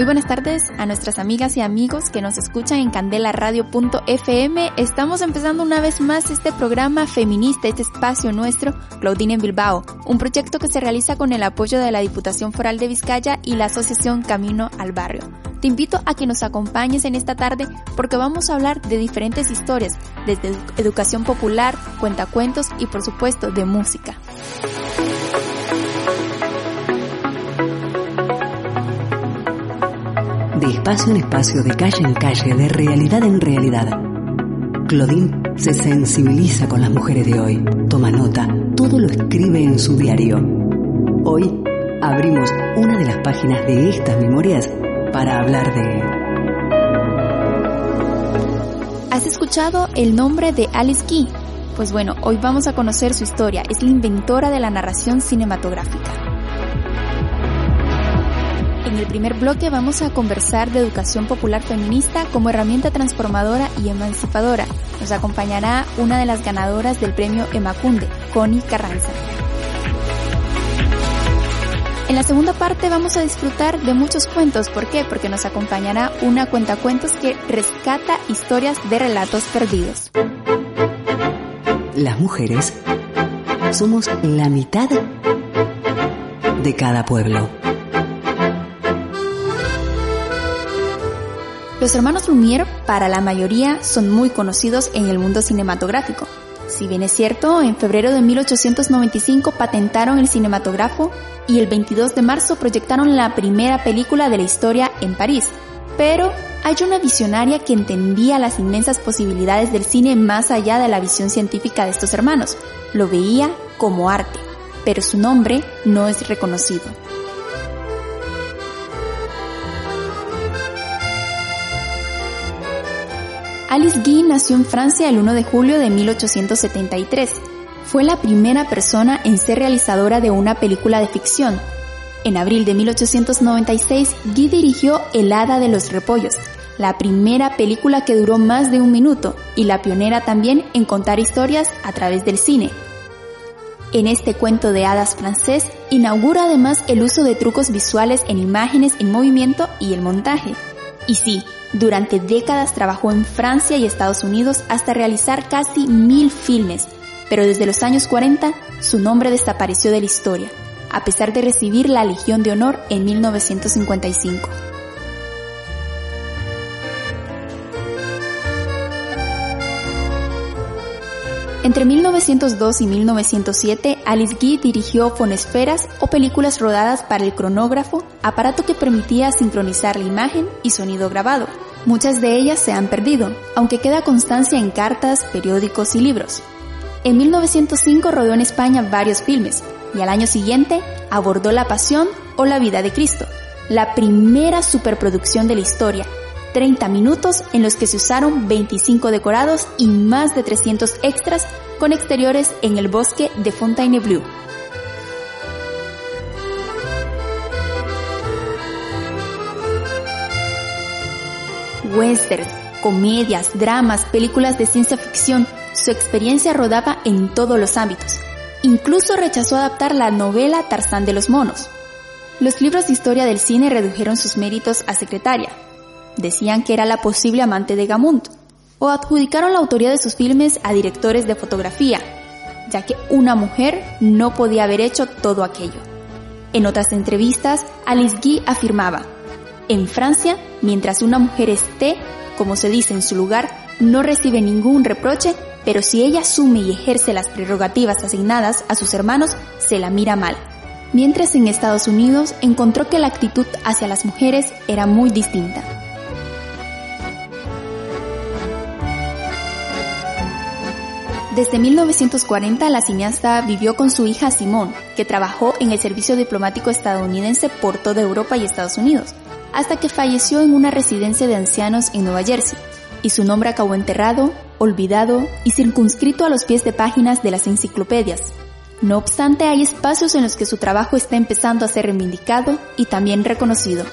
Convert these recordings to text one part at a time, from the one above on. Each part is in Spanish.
Muy buenas tardes a nuestras amigas y amigos que nos escuchan en candelaradio.fm. Estamos empezando una vez más este programa feminista, este espacio nuestro, Claudine en Bilbao, un proyecto que se realiza con el apoyo de la Diputación Foral de Vizcaya y la Asociación Camino al Barrio. Te invito a que nos acompañes en esta tarde porque vamos a hablar de diferentes historias, desde educación popular, cuentacuentos y por supuesto de música. De espacio en espacio, de calle en calle, de realidad en realidad. Claudine se sensibiliza con las mujeres de hoy, toma nota, todo lo escribe en su diario. Hoy abrimos una de las páginas de estas memorias para hablar de... ¿Has escuchado el nombre de Alice Key? Pues bueno, hoy vamos a conocer su historia. Es la inventora de la narración cinematográfica. En el primer bloque vamos a conversar de educación popular feminista como herramienta transformadora y emancipadora. Nos acompañará una de las ganadoras del premio Emacunde, Connie Carranza. En la segunda parte vamos a disfrutar de muchos cuentos. ¿Por qué? Porque nos acompañará una cuentacuentos que rescata historias de relatos perdidos. Las mujeres somos la mitad de cada pueblo. Los hermanos Lumière, para la mayoría, son muy conocidos en el mundo cinematográfico. Si bien es cierto, en febrero de 1895 patentaron el cinematógrafo y el 22 de marzo proyectaron la primera película de la historia en París. Pero hay una visionaria que entendía las inmensas posibilidades del cine más allá de la visión científica de estos hermanos. Lo veía como arte, pero su nombre no es reconocido. Alice Guy nació en Francia el 1 de julio de 1873. Fue la primera persona en ser realizadora de una película de ficción. En abril de 1896, Guy dirigió El Hada de los Repollos, la primera película que duró más de un minuto y la pionera también en contar historias a través del cine. En este cuento de hadas francés inaugura además el uso de trucos visuales en imágenes en movimiento y el montaje. Y sí, durante décadas trabajó en Francia y Estados Unidos hasta realizar casi mil filmes, pero desde los años 40 su nombre desapareció de la historia, a pesar de recibir la Legión de Honor en 1955. Entre 1902 y 1907, Alice Guy dirigió fonesferas o películas rodadas para el cronógrafo, aparato que permitía sincronizar la imagen y sonido grabado. Muchas de ellas se han perdido, aunque queda constancia en cartas, periódicos y libros. En 1905 rodó en España varios filmes y al año siguiente abordó La Pasión o La Vida de Cristo, la primera superproducción de la historia, 30 minutos en los que se usaron 25 decorados y más de 300 extras con exteriores en el bosque de Fontainebleau. Westerns, comedias, dramas, películas de ciencia ficción, su experiencia rodaba en todos los ámbitos. Incluso rechazó adaptar la novela Tarzán de los Monos. Los libros de historia del cine redujeron sus méritos a secretaria, decían que era la posible amante de Gamund, o adjudicaron la autoría de sus filmes a directores de fotografía, ya que una mujer no podía haber hecho todo aquello. En otras entrevistas, Alice Guy afirmaba, en Francia, mientras una mujer esté, como se dice en su lugar, no recibe ningún reproche, pero si ella asume y ejerce las prerrogativas asignadas a sus hermanos, se la mira mal. Mientras en Estados Unidos encontró que la actitud hacia las mujeres era muy distinta. Desde 1940 la cineasta vivió con su hija Simone, que trabajó en el servicio diplomático estadounidense por toda Europa y Estados Unidos, hasta que falleció en una residencia de ancianos en Nueva Jersey, y su nombre acabó enterrado, olvidado y circunscrito a los pies de páginas de las enciclopedias. No obstante, hay espacios en los que su trabajo está empezando a ser reivindicado y también reconocido.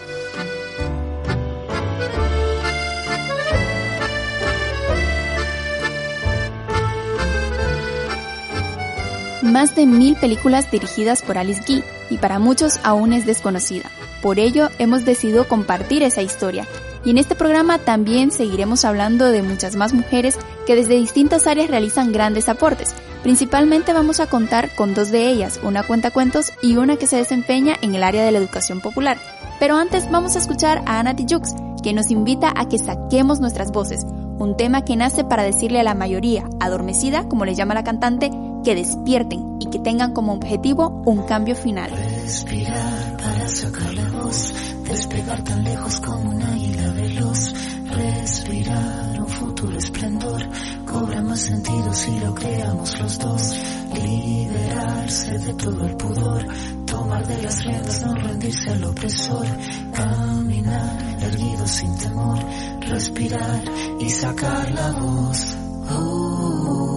Más de mil películas dirigidas por Alice Guy y para muchos aún es desconocida. Por ello, hemos decidido compartir esa historia. Y en este programa también seguiremos hablando de muchas más mujeres que desde distintas áreas realizan grandes aportes. Principalmente vamos a contar con dos de ellas, una cuenta cuentos y una que se desempeña en el área de la educación popular. Pero antes vamos a escuchar a Ana Tijoux, que nos invita a que saquemos nuestras voces, un tema que nace para decirle a la mayoría, adormecida, como le llama la cantante, que despierten y que tengan como objetivo un cambio final. Respirar para sacar la voz, despegar tan lejos como un águila veloz. Respirar un futuro esplendor, cobra más sentido si lo creamos los dos. Liberarse de todo el pudor, tomar de las riendas, no rendirse al opresor. Caminar erguido sin temor, respirar y sacar la voz. Tengo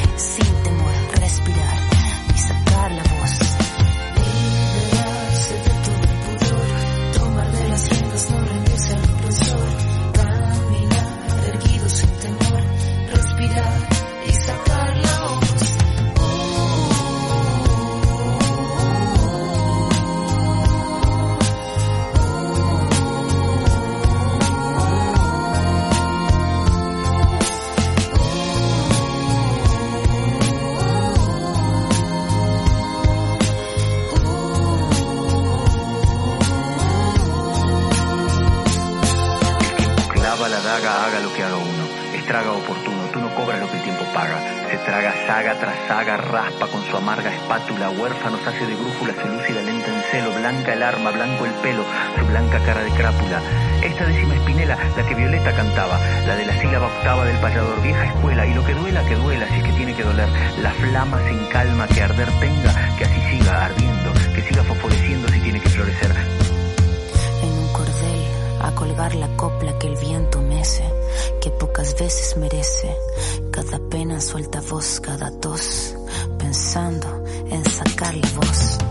celo. Blanca el arma, blanco el pelo, su blanca cara de crápula. Esta décima espinela, la que Violeta cantaba, la de la sílaba octava del payador, vieja escuela. Y lo que duela, que duela, si es que tiene que doler. La flama sin calma, que arder tenga, que así siga ardiendo, que siga fosforeciendo si tiene que florecer. en un cordel a colgar la copla que el viento mece, que pocas veces merece. Cada pena suelta voz, cada tos, pensando en sacar la voz.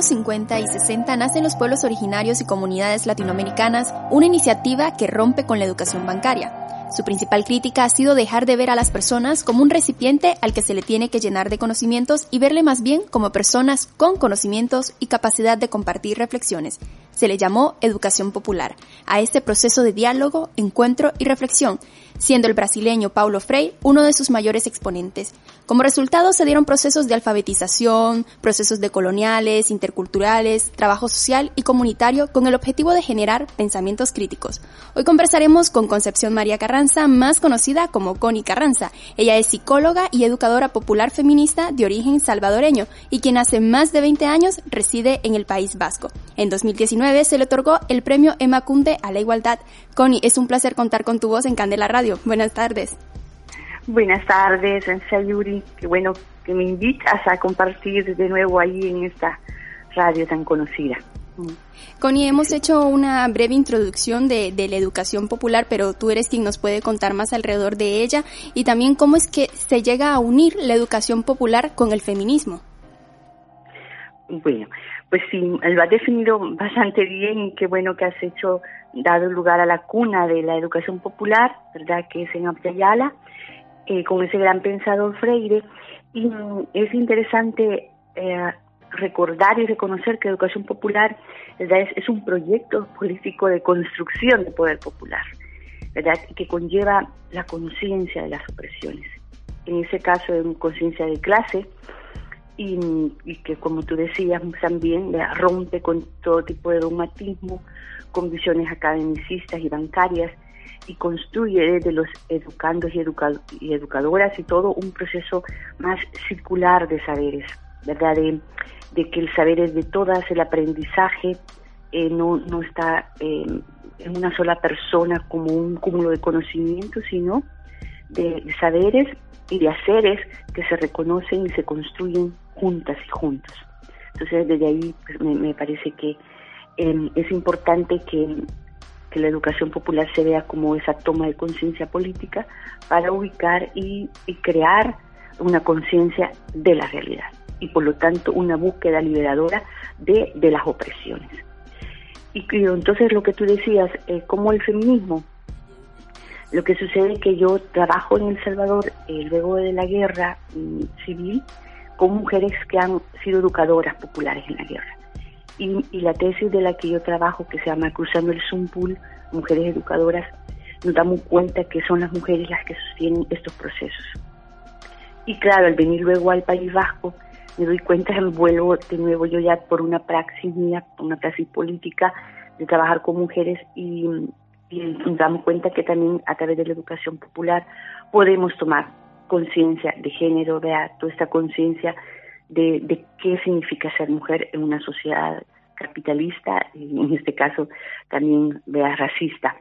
años 50 y 60 nacen los pueblos originarios y comunidades latinoamericanas, una iniciativa que rompe con la educación bancaria. Su principal crítica ha sido dejar de ver a las personas como un recipiente al que se le tiene que llenar de conocimientos y verle más bien como personas con conocimientos y capacidad de compartir reflexiones. Se le llamó educación popular a este proceso de diálogo, encuentro y reflexión, siendo el brasileño Paulo Frei uno de sus mayores exponentes. Como resultado se dieron procesos de alfabetización, procesos decoloniales, interculturales, trabajo social y comunitario con el objetivo de generar pensamientos críticos. Hoy conversaremos con Concepción María Carranza, más conocida como Connie Carranza. Ella es psicóloga y educadora popular feminista de origen salvadoreño y quien hace más de 20 años reside en el País Vasco. En 2019 se le otorgó el premio Emma Cunde a la igualdad. Connie, es un placer contar con tu voz en Candela Radio. Buenas tardes. Buenas tardes, Sayuri. Qué bueno que me invitas a compartir de nuevo ahí en esta radio tan conocida. Connie, hemos hecho una breve introducción de, de, la educación popular, pero tú eres quien nos puede contar más alrededor de ella y también cómo es que se llega a unir la educación popular con el feminismo. Bueno, pues sí, lo has definido bastante bien qué bueno que has hecho, dado lugar a la cuna de la educación popular, ¿verdad? Que es en Abdayala eh, con ese gran pensador Freire. Y mm, es interesante eh, recordar y reconocer que Educación Popular ¿verdad? Es, un proyecto político de construcción de poder popular, ¿verdad? que conlleva la conciencia de las opresiones. En ese caso, es conciencia de clase y, que, como tú decías, también rompe con todo tipo de dogmatismo, con visiones academicistas y bancarias y construye desde los educandos y, y educadoras y todo un proceso más circular de saberes, ¿verdad? De, que el saber es de todas, el aprendizaje eh, no, no está eh, en una sola persona como un cúmulo de conocimientos, sino de, saberes y de haceres que se reconocen y se construyen juntas y juntos. Entonces, desde ahí pues, me, parece que eh, es importante que la educación popular se vea como esa toma de conciencia política para ubicar y, crear una conciencia de la realidad y por lo tanto una búsqueda liberadora de, de las opresiones. Y, entonces lo que tú decías, eh, como el feminismo, lo que sucede es que yo trabajo en El Salvador eh, luego de la guerra mm, civil con mujeres que han sido educadoras populares en la guerra y, la tesis de la que yo trabajo, que se llama Cruzando el Zumpul, Mujeres Educadoras, nos damos cuenta que son las mujeres las que sostienen estos procesos. Y claro, al venir luego al País Vasco, me doy cuenta vuelvo de nuevo yo ya por una praxis mía, una praxis política de trabajar con mujeres y, y nos damos cuenta que también a través de la educación popular podemos tomar conciencia de género, vea, toda esta conciencia de, qué significa ser mujer en una sociedad capitalista y en este caso también vea racista.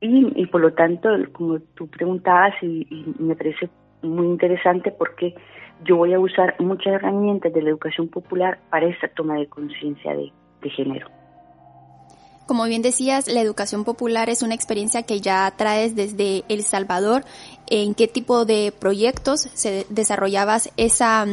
Y, por lo tanto, como tú preguntabas, y, me parece muy interesante porque yo voy a usar muchas herramientas de la educación popular para esta toma de conciencia de, de género. Como bien decías, la educación popular es una experiencia que ya traes desde El Salvador. ¿En qué tipo de proyectos se desarrollabas esa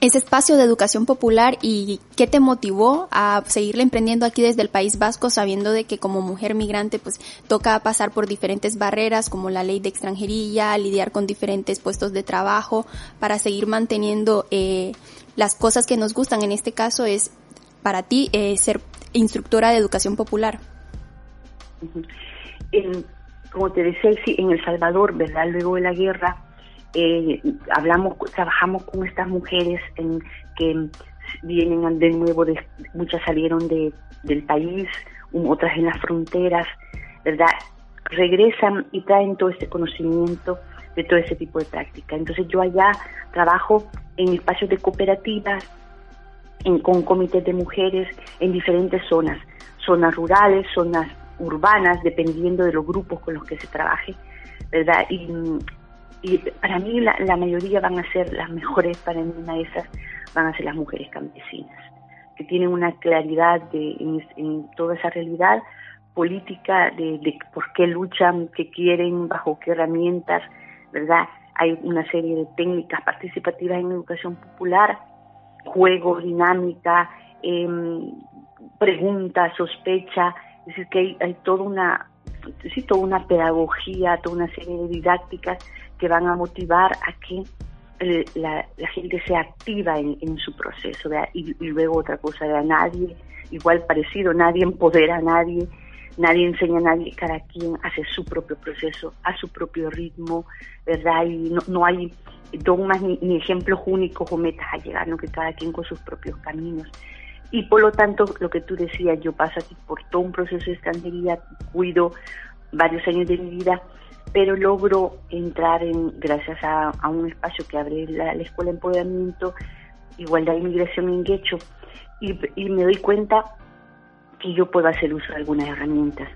ese espacio de educación popular y qué te motivó a seguirle emprendiendo aquí desde el País Vasco sabiendo de que como mujer migrante pues toca pasar por diferentes barreras como la ley de extranjería, lidiar con diferentes puestos de trabajo para seguir manteniendo eh, las cosas que nos gustan. En este caso es para ti eh, ser instructora de educación popular. como te decía, sí, en El Salvador, ¿verdad? Luego de la guerra, eh, hablamos, trabajamos con estas mujeres en, que vienen de nuevo, de, muchas salieron de, del país, otras en las fronteras, ¿verdad? Regresan y traen todo este conocimiento de todo ese tipo de práctica. Entonces yo allá trabajo en espacios de cooperativas con comités de mujeres en diferentes zonas, zonas rurales, zonas urbanas, dependiendo de los grupos con los que se trabaje, ¿verdad? Y, para mí la, mayoría van a ser las mejores, para mí una de esas van a ser las mujeres campesinas, que tienen una claridad de, en, toda esa realidad política de, de por qué luchan, qué quieren, bajo qué herramientas, ¿verdad? Hay una serie de técnicas participativas en educación popular juego, dinámica, eh, pregunta, sospecha, es decir, que hay, toda una sí, toda una pedagogía, toda una serie de didácticas que van a motivar a que la, gente sea activa en, su proceso. Y, luego otra cosa, de a nadie, igual parecido, nadie empodera a nadie, nadie enseña a nadie, cada quien hace su propio proceso, a su propio ritmo, ¿verdad? Y no, no hay dogmas ni, ejemplos únicos o metas a llegar, ¿no? que cada quien con sus propios caminos. Y por lo tanto, lo que tú decías, yo paso aquí por todo un proceso de extranjería, cuido varios años de mi vida, pero logro entrar en, gracias a, un espacio que abre la, Escuela de Empoderamiento, Igualdad Inmigración en Guecho, y, y me doy cuenta que yo puedo hacer uso de algunas herramientas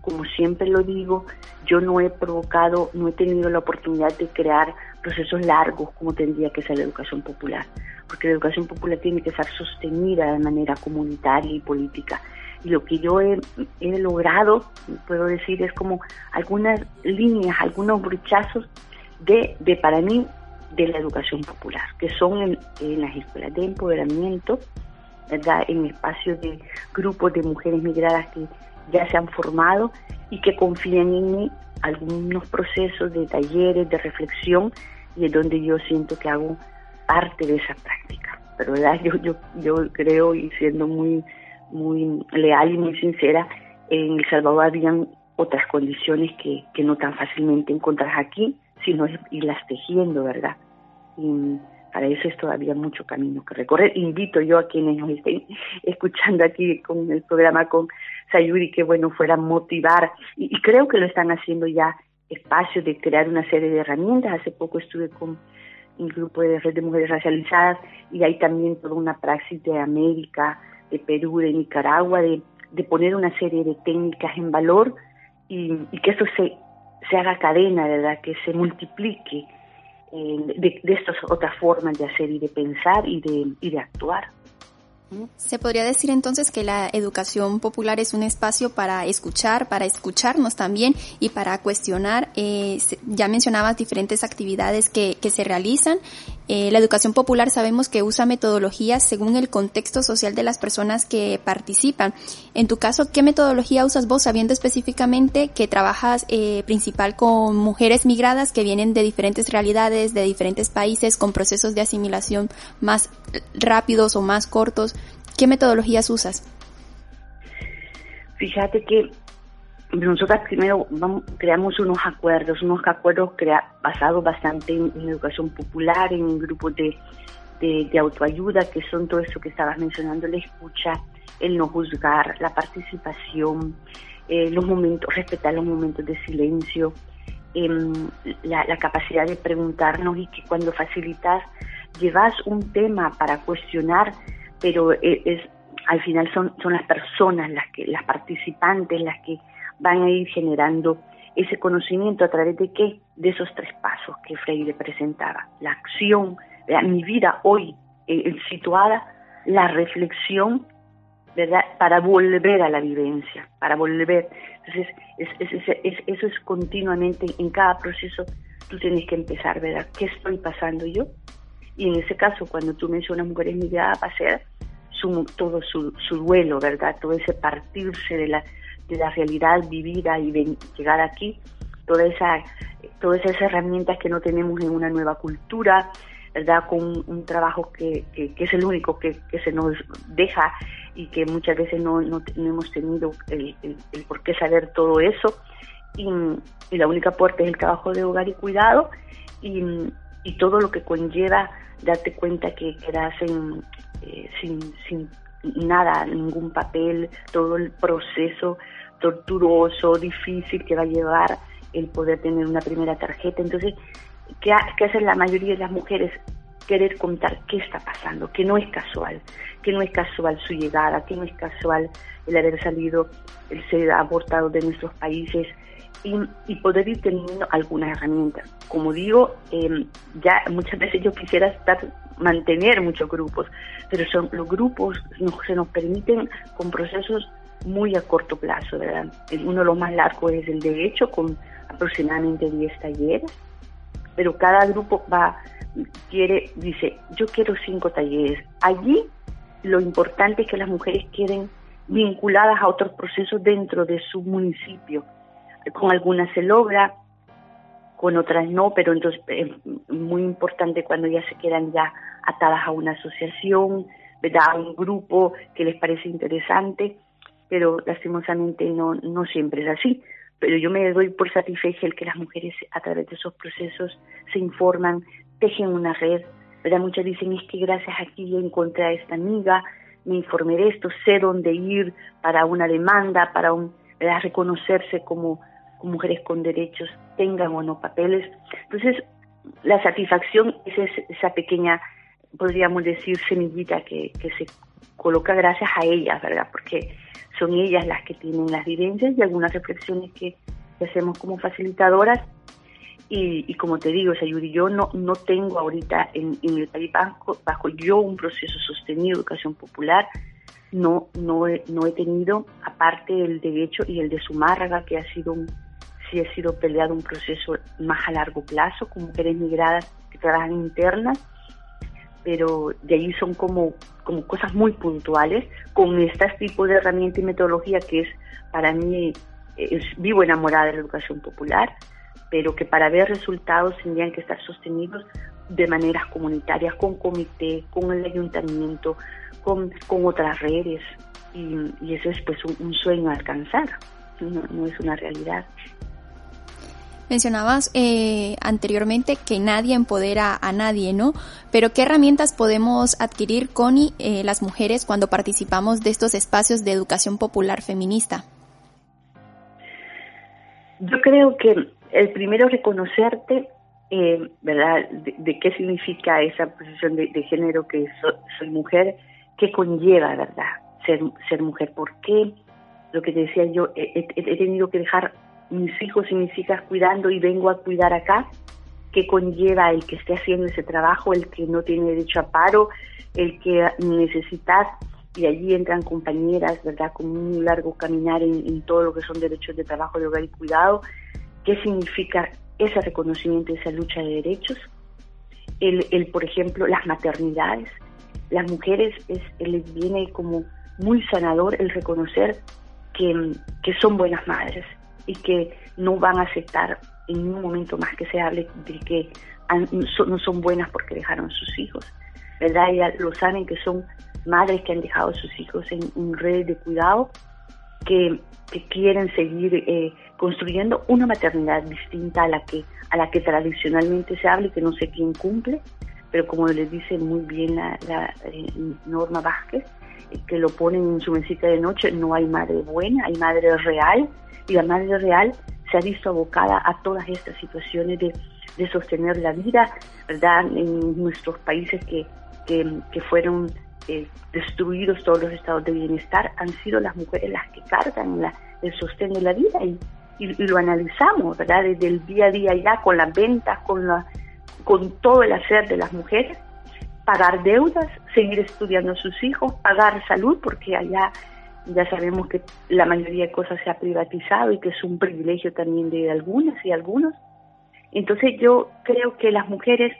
como siempre lo digo, yo no he provocado, no he tenido la oportunidad de crear procesos largos como tendría que ser la educación popular, porque la educación popular tiene que ser sostenida de manera comunitaria y política. Y lo que yo he, logrado, puedo decir, es como algunas líneas, algunos brechazos de, de para mí, de la educación popular, que son en las escuelas de empoderamiento, ¿verdad? en espacios de grupos de mujeres migradas que ya se han formado y que confían en mí algunos procesos de talleres, de reflexión, y es donde yo siento que hago parte de esa práctica. Pero ¿verdad? Yo, yo, yo creo, y siendo muy, muy leal y muy sincera, en El Salvador habían otras condiciones que, que no tan fácilmente encontras aquí, sino irlas tejiendo, ¿verdad? Y, para eso es todavía mucho camino que recorrer. Invito yo a quienes nos estén escuchando aquí con el programa con Sayuri que bueno fuera motivar y, creo que lo están haciendo ya espacios de crear una serie de herramientas. Hace poco estuve con un grupo de red de mujeres racializadas y hay también toda una praxis de América, de Perú, de Nicaragua, de, de poner una serie de técnicas en valor y, que eso se, se haga cadena, ¿verdad? Que se multiplique de, estas otras formas de hacer y de pensar y de, y de actuar. Se podría decir entonces que la educación popular es un espacio para escuchar, para escucharnos también y para cuestionar. Eh, ya mencionabas diferentes actividades que, se realizan. Eh, la educación popular sabemos que usa metodologías según el contexto social de las personas que participan. En tu caso, ¿qué metodología usas vos sabiendo específicamente que trabajas eh, principal con mujeres migradas que vienen de diferentes realidades, de diferentes países, con procesos de asimilación más rápidos o más cortos? ¿Qué metodologías usas? Fíjate que nosotras primero creamos unos acuerdos, unos acuerdos basados bastante en, educación popular, en grupos de, de, autoayuda, que son todo eso que estabas mencionando, la escucha, el no juzgar, la participación, eh, los momentos, respetar los momentos de silencio, em, la, la, capacidad de preguntarnos y que cuando facilitas, llevas un tema para cuestionar, pero e, es, al final son, son las personas, las, que, las participantes, las que van a ir generando ese conocimiento a través de qué? De esos tres pasos que Freire presentaba. La acción, mi vida hoy eh, situada, la reflexión, ¿verdad? Para volver a la vivencia, para volver. Entonces, es, es, eso es continuamente, en cada proceso, tú tienes que empezar, ¿verdad? ¿Qué estoy pasando yo? Y en ese caso, cuando tú mencionas mujeres migradas, va a ser su, todo su, su duelo, ¿verdad? Todo ese partirse de la, de la realidad vivida y llegar aquí, toda esa, todas esas herramientas que no tenemos en una nueva cultura, ¿verdad? Con un, trabajo que, que, es el único que, que, se nos deja y que muchas veces no, no, hemos tenido el, el, por qué saber todo eso. Y, y, la única puerta es el trabajo de hogar y cuidado y, y todo lo que conlleva darte cuenta que quedas en, eh, sin, sin nada, ningún papel, todo el proceso torturoso, difícil que va a llevar el poder tener una primera tarjeta. Entonces, ¿qué, qué hacen la mayoría de las mujeres? querer contar qué está pasando, que no es casual, que no es casual su llegada, que no es casual el haber salido, el ser abortado de nuestros países y, poder ir teniendo algunas herramientas. Como digo, em, ya muchas veces yo quisiera estar mantener muchos grupos, pero son los grupos nos, se nos permiten con procesos muy a corto plazo, ¿verdad? Uno de los más largos es el de hecho, con aproximadamente 10 talleres, pero cada grupo va, quiere, dice, yo quiero cinco talleres. Allí lo importante es que las mujeres queden vinculadas a otros procesos dentro de su municipio. Con algunas se logra, con otras no, pero entonces es muy importante cuando ya se quedan ya atadas a una asociación, ¿verdad? a un grupo que les parece interesante, pero lastimosamente no, no siempre es así. Pero yo me doy por satisfecha el que las mujeres a través de esos procesos se informan, tejen una red, ¿verdad? Muchas dicen, es que gracias a aquí encontré a esta amiga, me informé de esto, sé dónde ir para una demanda, para un, reconocerse como, mujeres con derechos, tengan o no papeles. Entonces, la satisfacción es esa pequeña, podríamos decir, semillita que, que se coloca gracias a ellas, ¿verdad? Porque son ellas las que tienen las vivencias y algunas reflexiones que, hacemos como facilitadoras. Y, como te digo, Sayuri, yo no, no tengo ahorita en, el País bajo, bajo yo un proceso sostenido de educación popular, no, no, he, no he tenido, aparte el derecho y el de Zumárraga, que ha sido un, sí ha sido peleado un proceso más a largo plazo, con mujeres migradas que trabajan internas, pero de ahí son como, como cosas muy puntuales. Con este tipo de herramienta y metodología que es para mí, vivo enamorada de la educación popular, pero que para ver resultados tendrían que estar sostenidos de maneras comunitarias, con comité, con el ayuntamiento, con, con otras redes, y, y eso es pues un, sueño a alcanzar, no es una realidad. Mencionabas eh, anteriormente que nadie empodera a nadie, ¿no? Pero ¿qué herramientas podemos adquirir, Connie, eh, las mujeres cuando participamos de estos espacios de educación popular feminista? Yo creo que el primero reconocerte, eh, ¿verdad?, de, qué significa esa posición de, género que soy mujer, qué conlleva, ¿verdad?, ser mujer. ¿Por qué? Lo que te decía yo, he tenido que dejar mis hijos y mis hijas cuidando y vengo a cuidar acá, que conlleva el que esté haciendo ese trabajo, el que no tiene derecho a paro, el que necesitas, y allí entran compañeras, ¿verdad?, con un largo caminar en, todo lo que son derechos de trabajo, de hogar y cuidado, qué significa ese reconocimiento, esa lucha de derechos, el, el por ejemplo, las maternidades, las mujeres es, les viene como muy sanador el reconocer que, que son buenas madres, y que no van a aceptar en un momento más que se hable de que no son buenas porque dejaron sus hijos, ¿verdad? Ya lo saben que son madres que han dejado sus hijos en, un red de cuidado, que, quieren seguir eh, construyendo una maternidad distinta a la que a la que tradicionalmente se habla y que no sé quién cumple, pero como le dice muy bien la, eh, Norma Vázquez, que lo ponen en su mesita de noche, no hay madre buena, hay madre real y la Madre Real se ha visto abocada a todas estas situaciones de, sostener la vida, ¿verdad? En nuestros países que, que, fueron eh, destruidos todos los estados de bienestar, han sido las mujeres las que cargan el sostén de la vida y, y, lo analizamos, ¿verdad? Desde el día a día ya con las ventas, con, la, con todo el hacer de las mujeres, pagar deudas, seguir estudiando a sus hijos, pagar salud, porque allá ya sabemos que la mayoría de cosas se ha privatizado y que es un privilegio también de algunas y algunos. Entonces yo creo que las mujeres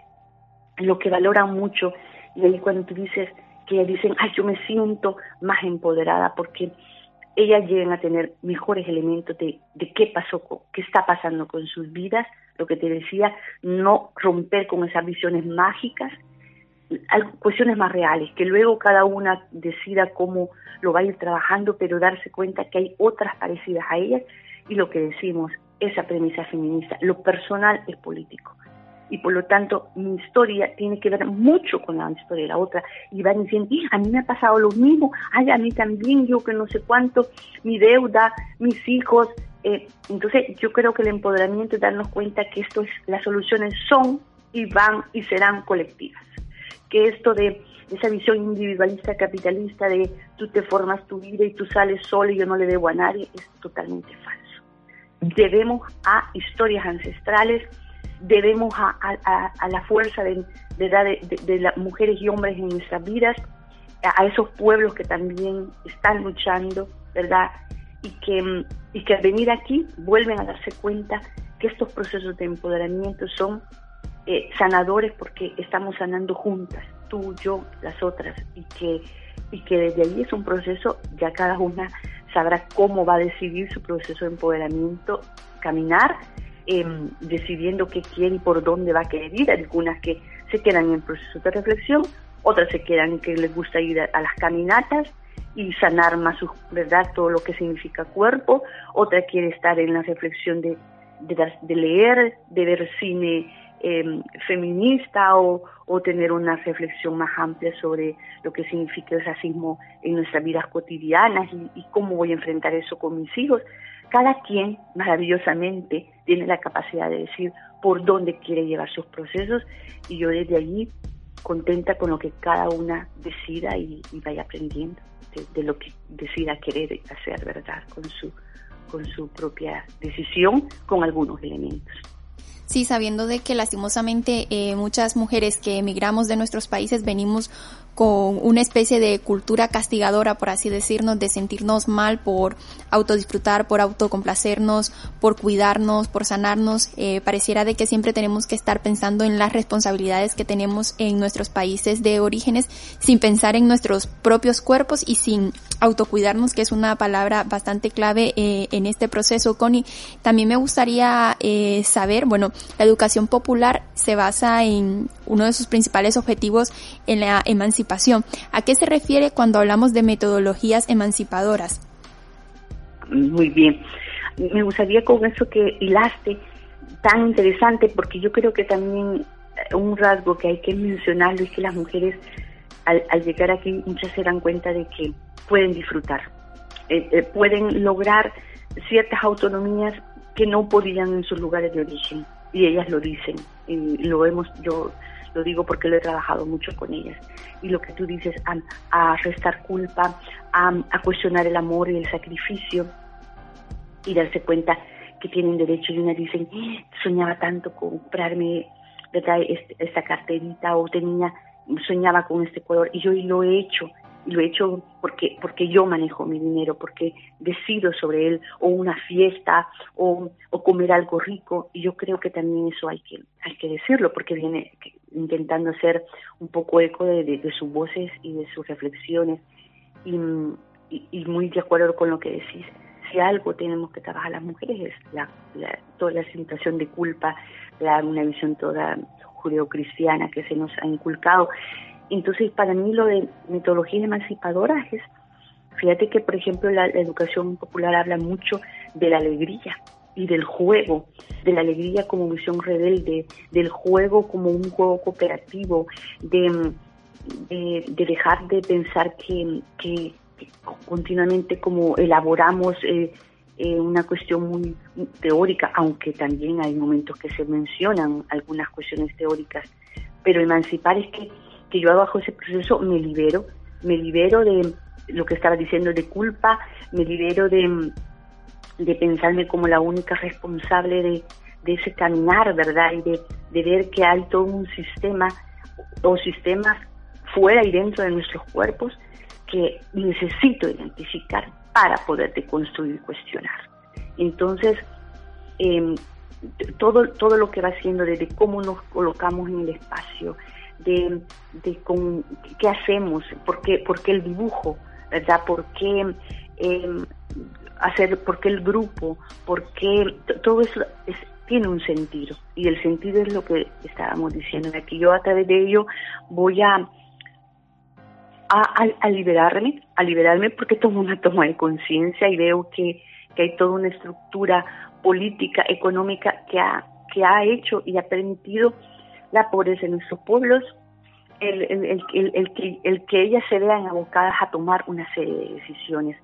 lo que valoran mucho, y ahí cuando tú dices que dicen, ay, yo me siento más empoderada porque ellas llegan a tener mejores elementos de, de qué pasó, qué está pasando con sus vidas, lo que te decía, no romper con esas visiones mágicas, cuestiones más reales, que luego cada una decida cómo lo va a ir trabajando, pero darse cuenta que hay otras parecidas a ellas y lo que decimos, esa premisa feminista, lo personal es político. Y por lo tanto, mi historia tiene que ver mucho con la historia de la otra. Y van diciendo, a mí me ha pasado lo mismo, ay, a mí también, yo que no sé cuánto, mi deuda, mis hijos. Eh, entonces, yo creo que el empoderamiento es darnos cuenta que esto es, las soluciones son y van y serán colectivas que esto de esa visión individualista capitalista de tú te formas tu vida y tú sales solo y yo no le debo a nadie es totalmente falso. Debemos a historias ancestrales, debemos a, la fuerza de, de, las mujeres y hombres en nuestras vidas, a, esos pueblos que también están luchando, ¿verdad? Y que, y que al venir aquí vuelven a darse cuenta que estos procesos de empoderamiento son eh, sanadores porque estamos sanando juntas, tú, yo, las otras, y que, y que desde ahí es un proceso, ya cada una sabrá cómo va a decidir su proceso de empoderamiento, caminar, em, decidiendo qué quiere y por dónde va a querer ir, algunas que se quedan en proceso de reflexión, otras se quedan que les gusta ir a, las caminatas y sanar más su verdad todo lo que significa cuerpo, otra quiere estar en la reflexión de, de, de leer, de ver cine Em, feminista o, tener una reflexión más amplia sobre lo que significa el racismo en nuestras vidas cotidianas y, cómo voy a enfrentar eso con mis hijos. Cada quien maravillosamente tiene la capacidad de decir por dónde quiere llevar sus procesos y yo desde allí contenta con lo que cada una decida y, vaya aprendiendo de, de, lo que decida querer hacer, ¿verdad? Con su, con su propia decisión, con algunos elementos. Sí, sabiendo de que lastimosamente eh, muchas mujeres que emigramos de nuestros países venimos con una especie de cultura castigadora, por así decirnos, de sentirnos mal por autodisfrutar, por autocomplacernos, por cuidarnos, por sanarnos. Eh, pareciera de que siempre tenemos que estar pensando en las responsabilidades que tenemos en nuestros países de orígenes sin pensar en nuestros propios cuerpos y sin autocuidarnos, que es una palabra bastante clave eh, en este proceso. Connie, también me gustaría eh, saber, bueno, la educación popular se basa en uno de sus principales objetivos en la emancipación. ¿A qué se refiere cuando hablamos de metodologías emancipadoras? Muy bien. Me gustaría con eso que hilaste tan interesante, porque yo creo que también un rasgo que hay que mencionarlo es que las mujeres al, al llegar aquí muchas se dan cuenta de que pueden disfrutar, eh, eh, pueden lograr ciertas autonomías que no podían en sus lugares de origen y ellas lo dicen y lo hemos yo lo digo porque lo he trabajado mucho con ellas. Y lo que tú dices a, a restar culpa a, a, cuestionar el amor y el sacrificio y darse cuenta que tienen derecho y una dicen eh, soñaba tanto comprarme ¿verdad? esta carterita o tenía soñaba con este color y yo lo he hecho y lo he hecho porque porque yo manejo mi dinero porque decido sobre él o una fiesta o, o comer algo rico. Y yo creo que también eso hay que hay que decirlo porque viene intentando hacer un poco eco de, sus voces y de sus reflexiones y, y, muy de acuerdo con lo que decís si algo tenemos que trabajar las mujeres es la, toda la situación de culpa la, una visión toda judeocristiana que se nos ha inculcado. Entonces, para mí lo de metodologías emancipadoras es, fíjate que, por ejemplo, la, educación popular habla mucho de la alegría y del juego, de la alegría como visión rebelde, del juego como un juego cooperativo, de, de, dejar de pensar que, que, continuamente como elaboramos eh, eh, una cuestión muy teórica, aunque también hay momentos que se mencionan algunas cuestiones teóricas, pero emancipar es que, que yo bajo ese proceso me libero, me libero de lo que estaba diciendo de culpa, me libero de, de pensarme como la única responsable de, de ese caminar, ¿verdad? Y de, de ver que hay todo un sistema o sistemas fuera y dentro de nuestros cuerpos que necesito identificar para poder construir y cuestionar. Entonces, em, todo, todo lo que va haciendo, desde cómo nos colocamos en el espacio, de, con, qué hacemos, por qué, por qué el dibujo, ¿verdad? ¿Por qué em, hacer, por qué el grupo, por qué todo eso tiene un sentido. Y el sentido es lo que estábamos diciendo aquí yo a través de ello voy a a, liberarme, a liberarme porque tomo una toma de conciencia y veo que, hay toda una estructura política, económica que ha, que ha hecho y ha permitido la pobreza en nuestros pueblos, el, el, el, que, el que ellas se vean abocadas a tomar una serie de decisiones,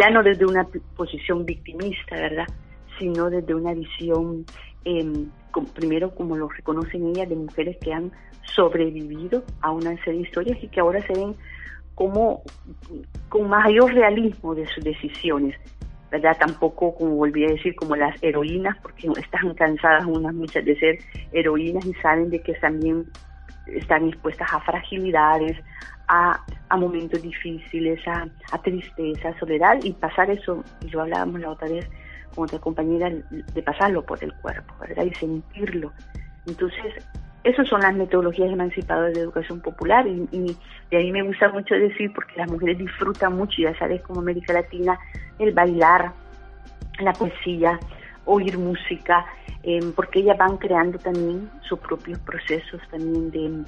ya no desde una posición victimista, ¿verdad? sino desde una visión em, primero como lo reconocen ellas, de mujeres que han sobrevivido a una serie de historias y que ahora se ven como con mayor realismo de sus decisiones. ¿verdad? Tampoco, como volví a decir, como las heroínas, porque están cansadas unas muchas de ser heroínas y saben de que también están expuestas a fragilidades, a, a momentos difíciles, a, a, tristeza, a soledad y pasar eso, y lo hablábamos la otra vez con otra compañera, de pasarlo por el cuerpo, ¿verdad? Y sentirlo. Entonces, esas son las metodologías emancipadoras de educación popular y, y, de ahí me gusta mucho decir, porque las mujeres disfrutan mucho, ya sabes, como América Latina, el bailar, la poesía, oír música, eh, porque ellas van creando también sus propios procesos también de,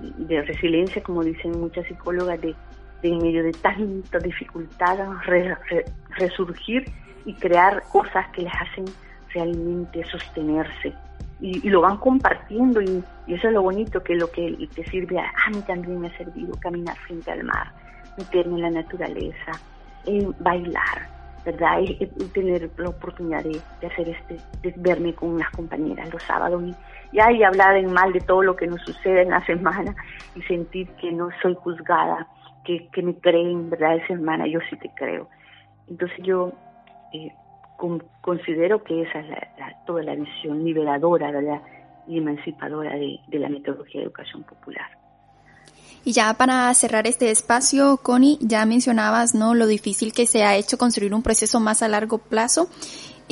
de resiliencia, como dicen muchas psicólogas, de, en medio de tanta dificultad resurgir y crear cosas que les hacen realmente sostenerse. Y, lo van compartiendo y, eso es lo bonito, que lo que te sirve a, mí también me ha servido caminar frente al mar, meterme en la naturaleza, bailar, ¿verdad? Y, tener la oportunidad de, hacer este, de verme con unas compañeras los sábados y, y, hablar en mal de todo lo que nos sucede en la semana y sentir que no soy juzgada, que, que me creen, ¿verdad? Esa hermana, yo sí te creo. Entonces yo eh, considero que esa es toda la visión liberadora ¿verdad? y emancipadora de, de la metodología de educación popular. Y ya para cerrar este espacio, Connie, ya mencionabas, ¿no? Lo difícil que se ha hecho construir un proceso más a largo plazo.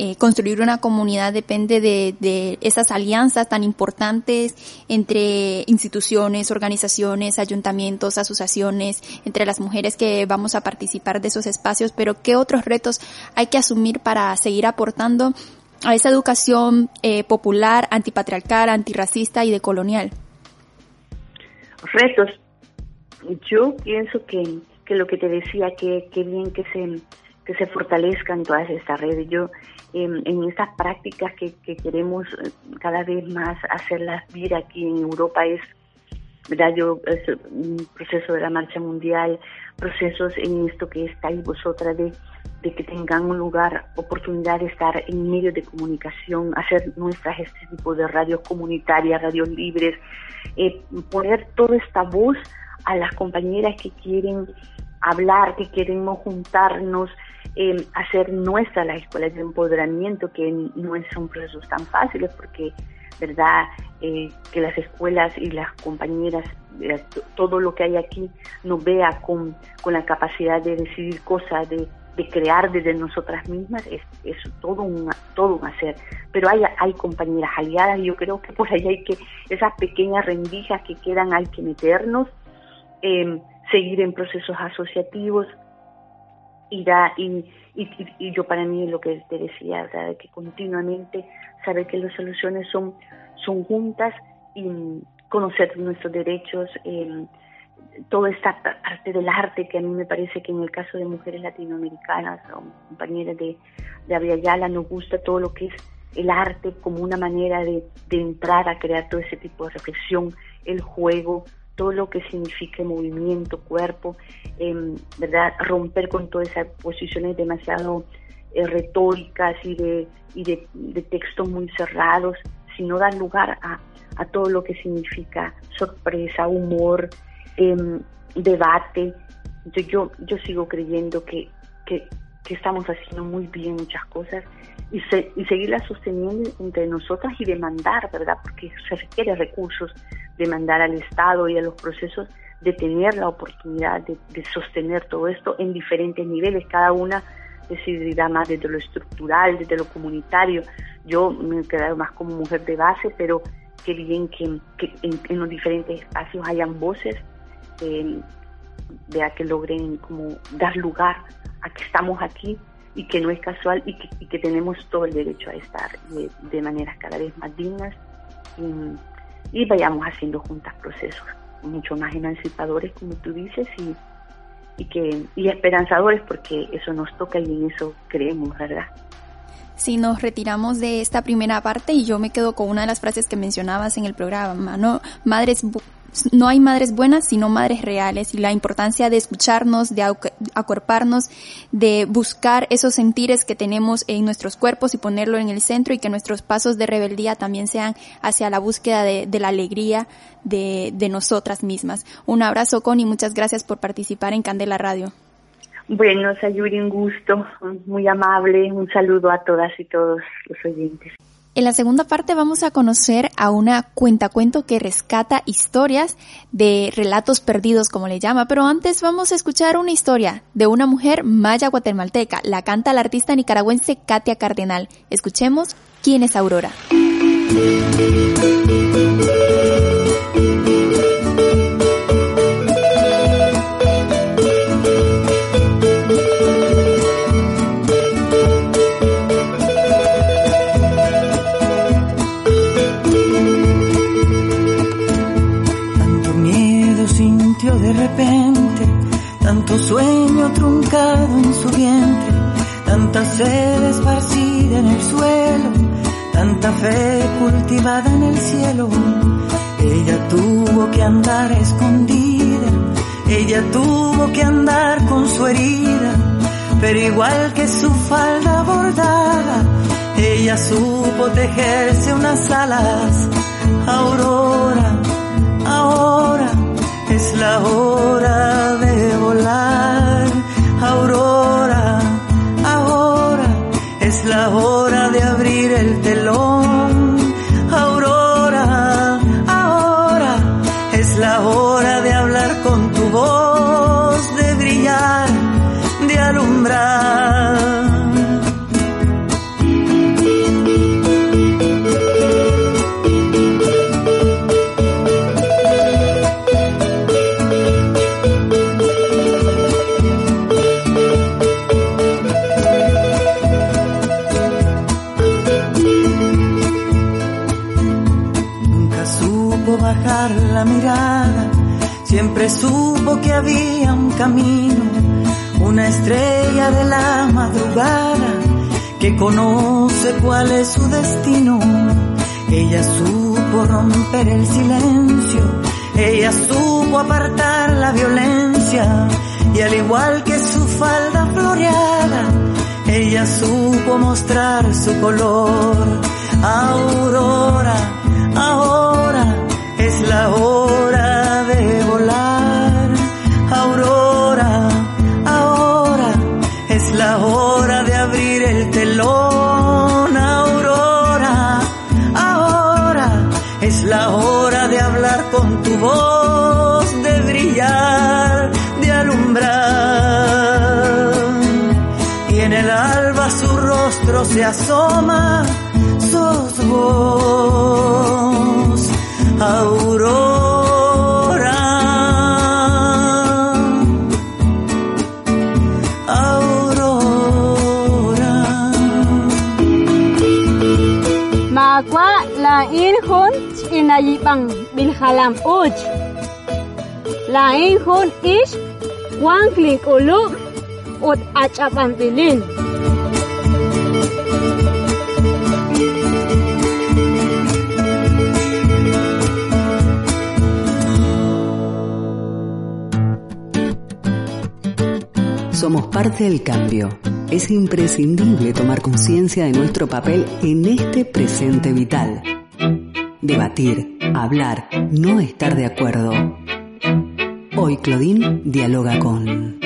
Eh, construir una comunidad depende de, de, esas alianzas tan importantes entre instituciones, organizaciones, ayuntamientos, asociaciones, entre las mujeres que vamos a participar de esos espacios, pero ¿qué otros retos hay que asumir para seguir aportando a esa educación eh, popular, antipatriarcal, antirracista y decolonial? Retos, yo pienso que, que lo que te decía, que, que bien que se, que se fortalezcan todas estas redes. Yo, en, en estas prácticas que, que, queremos eh, cada vez más hacerlas vir aquí en Europa es, ¿verdad? Es un proceso de la marcha mundial, procesos en esto que estáis vosotras de, que tengan un lugar, oportunidad de estar en medio de comunicación, hacer nuestras este tipo de radios comunitarias, radios libres, eh, poner toda esta voz a las compañeras que quieren hablar, que queremos juntarnos, eh, hacer nuestra las escuelas de empoderamiento, que no son procesos tan fáciles porque, ¿verdad?, eh, que las escuelas y las compañeras, eh, todo lo que hay aquí, nos vea con, con la capacidad de decidir cosas, de, de crear desde nosotras mismas, es, es todo, un, todo un hacer. Pero hay, hay compañeras aliadas y yo creo que por ahí hay que, esas pequeñas rendijas que quedan, hay que meternos eh, seguir en procesos asociativos y, da, y, y, yo para mí lo que te decía, de que continuamente saber que las soluciones son, son juntas y conocer nuestros derechos, eh, toda esta parte del arte que a mí me parece que en el caso de mujeres latinoamericanas o compañeras de, de nos gusta todo lo que es el arte como una manera de, de entrar a crear todo ese tipo de reflexión, el juego, todo lo que significa movimiento, cuerpo, em, ¿verdad? Romper con todas esas posiciones demasiado eh, retóricas y, de, y de, textos muy cerrados, sino dar lugar a, a todo lo que significa sorpresa, humor, em, debate. Yo, yo, yo sigo creyendo que, que, que estamos haciendo muy bien muchas cosas y, se, y seguirlas sosteniendo entre nosotras y demandar, ¿verdad? Porque se requiere recursos, demandar al Estado y a los procesos de tener la oportunidad de, sostener todo esto en diferentes niveles, cada una decidirá más desde lo estructural, desde lo comunitario. Yo me he quedado más como mujer de base, pero qué bien que, en, los diferentes espacios hayan voces eh, de que logren como dar lugar a que estamos aquí y que no es casual y que, tenemos todo el derecho a estar de, de maneras cada vez más dignas y, vayamos haciendo juntas procesos mucho más emancipadores, como tú dices, y, y, que, y esperanzadores, porque eso nos toca y en eso creemos, ¿verdad? si nos retiramos de esta primera parte y yo me quedo con una de las frases que mencionabas en el programa, ¿no? Madres no hay madres buenas, sino madres reales y la importancia de escucharnos, de acuerparnos, de buscar esos sentires que tenemos en nuestros cuerpos y ponerlo en el centro y que nuestros pasos de rebeldía también sean hacia la búsqueda de, la alegría de, de nosotras mismas. Un abrazo, Connie, muchas gracias por participar en Candela Radio. Bueno, Sayuri, un gusto, muy amable, un saludo a todas y todos los oyentes. En la segunda parte vamos a conocer a una cuentacuento que rescata historias de relatos perdidos, como le llama, pero antes vamos a escuchar una historia de una mujer maya guatemalteca. La canta la artista nicaragüense Katia Cardenal. Escuchemos quién es Aurora. En su vientre, tanta sed esparcida en el suelo, tanta fe cultivada en el cielo. Ella tuvo que andar escondida, ella tuvo que andar con su herida, pero igual que su falda bordada, ella supo tejerse unas alas. Aurora, ahora es la hora de es siempre supo que había un camino, una estrella de la madrugada que conoce cuál es su destino. Ella supo romper el silencio, ella supo apartar la violencia y al igual que su falda floreada, ella supo mostrar su color. Aurora, la hora de volar. Aurora, ahora es la hora de abrir el telón. Aurora, ahora es la hora de hablar con tu voz, de brillar, de alumbrar. Y en el alba su rostro se asoma, sos vos inayibang bilhalam uch. La inhun ish wanklik ulu ut achapantilin. Somos parte del cambio. Es imprescindible tomar conciencia de nuestro papel en este presente vital. Debatir, hablar, no estar de acuerdo. Hoy Claudine dialoga con...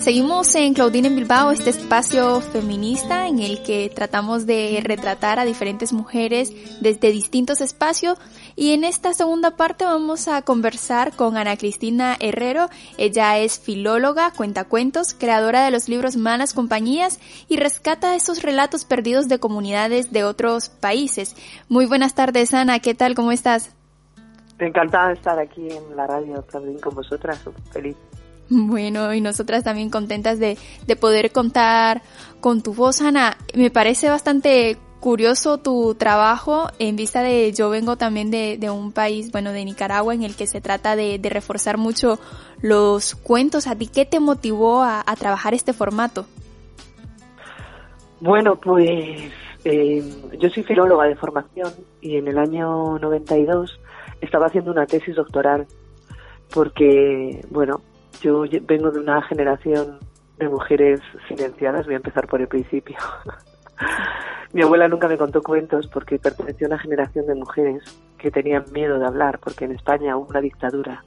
Seguimos en Claudine en Bilbao, este espacio feminista en el que tratamos de retratar a diferentes mujeres desde distintos espacios y en esta segunda parte vamos a conversar con Ana Cristina Herrero. Ella es filóloga, cuentacuentos, creadora de los libros Malas Compañías y rescata esos relatos perdidos de comunidades de otros países. Muy buenas tardes Ana, ¿qué tal? ¿Cómo estás? Encantada de estar aquí en la radio, Claudine, con vosotras. Feliz. Bueno, y nosotras también contentas de, de poder contar con tu voz, Ana. Me parece bastante curioso tu trabajo en vista de yo vengo también de, un país, bueno, de Nicaragua, en el que se trata de, reforzar mucho los cuentos. ¿A ti qué te motivó a, a, trabajar este formato? Bueno, pues eh, yo soy filóloga de formación y en el año 92 estaba haciendo una tesis doctoral porque, bueno, yo vengo de una generación de mujeres silenciadas, voy a empezar por el principio. Mi abuela nunca me contó cuentos porque perteneció a una generación de mujeres que tenían miedo de hablar porque en España hubo una dictadura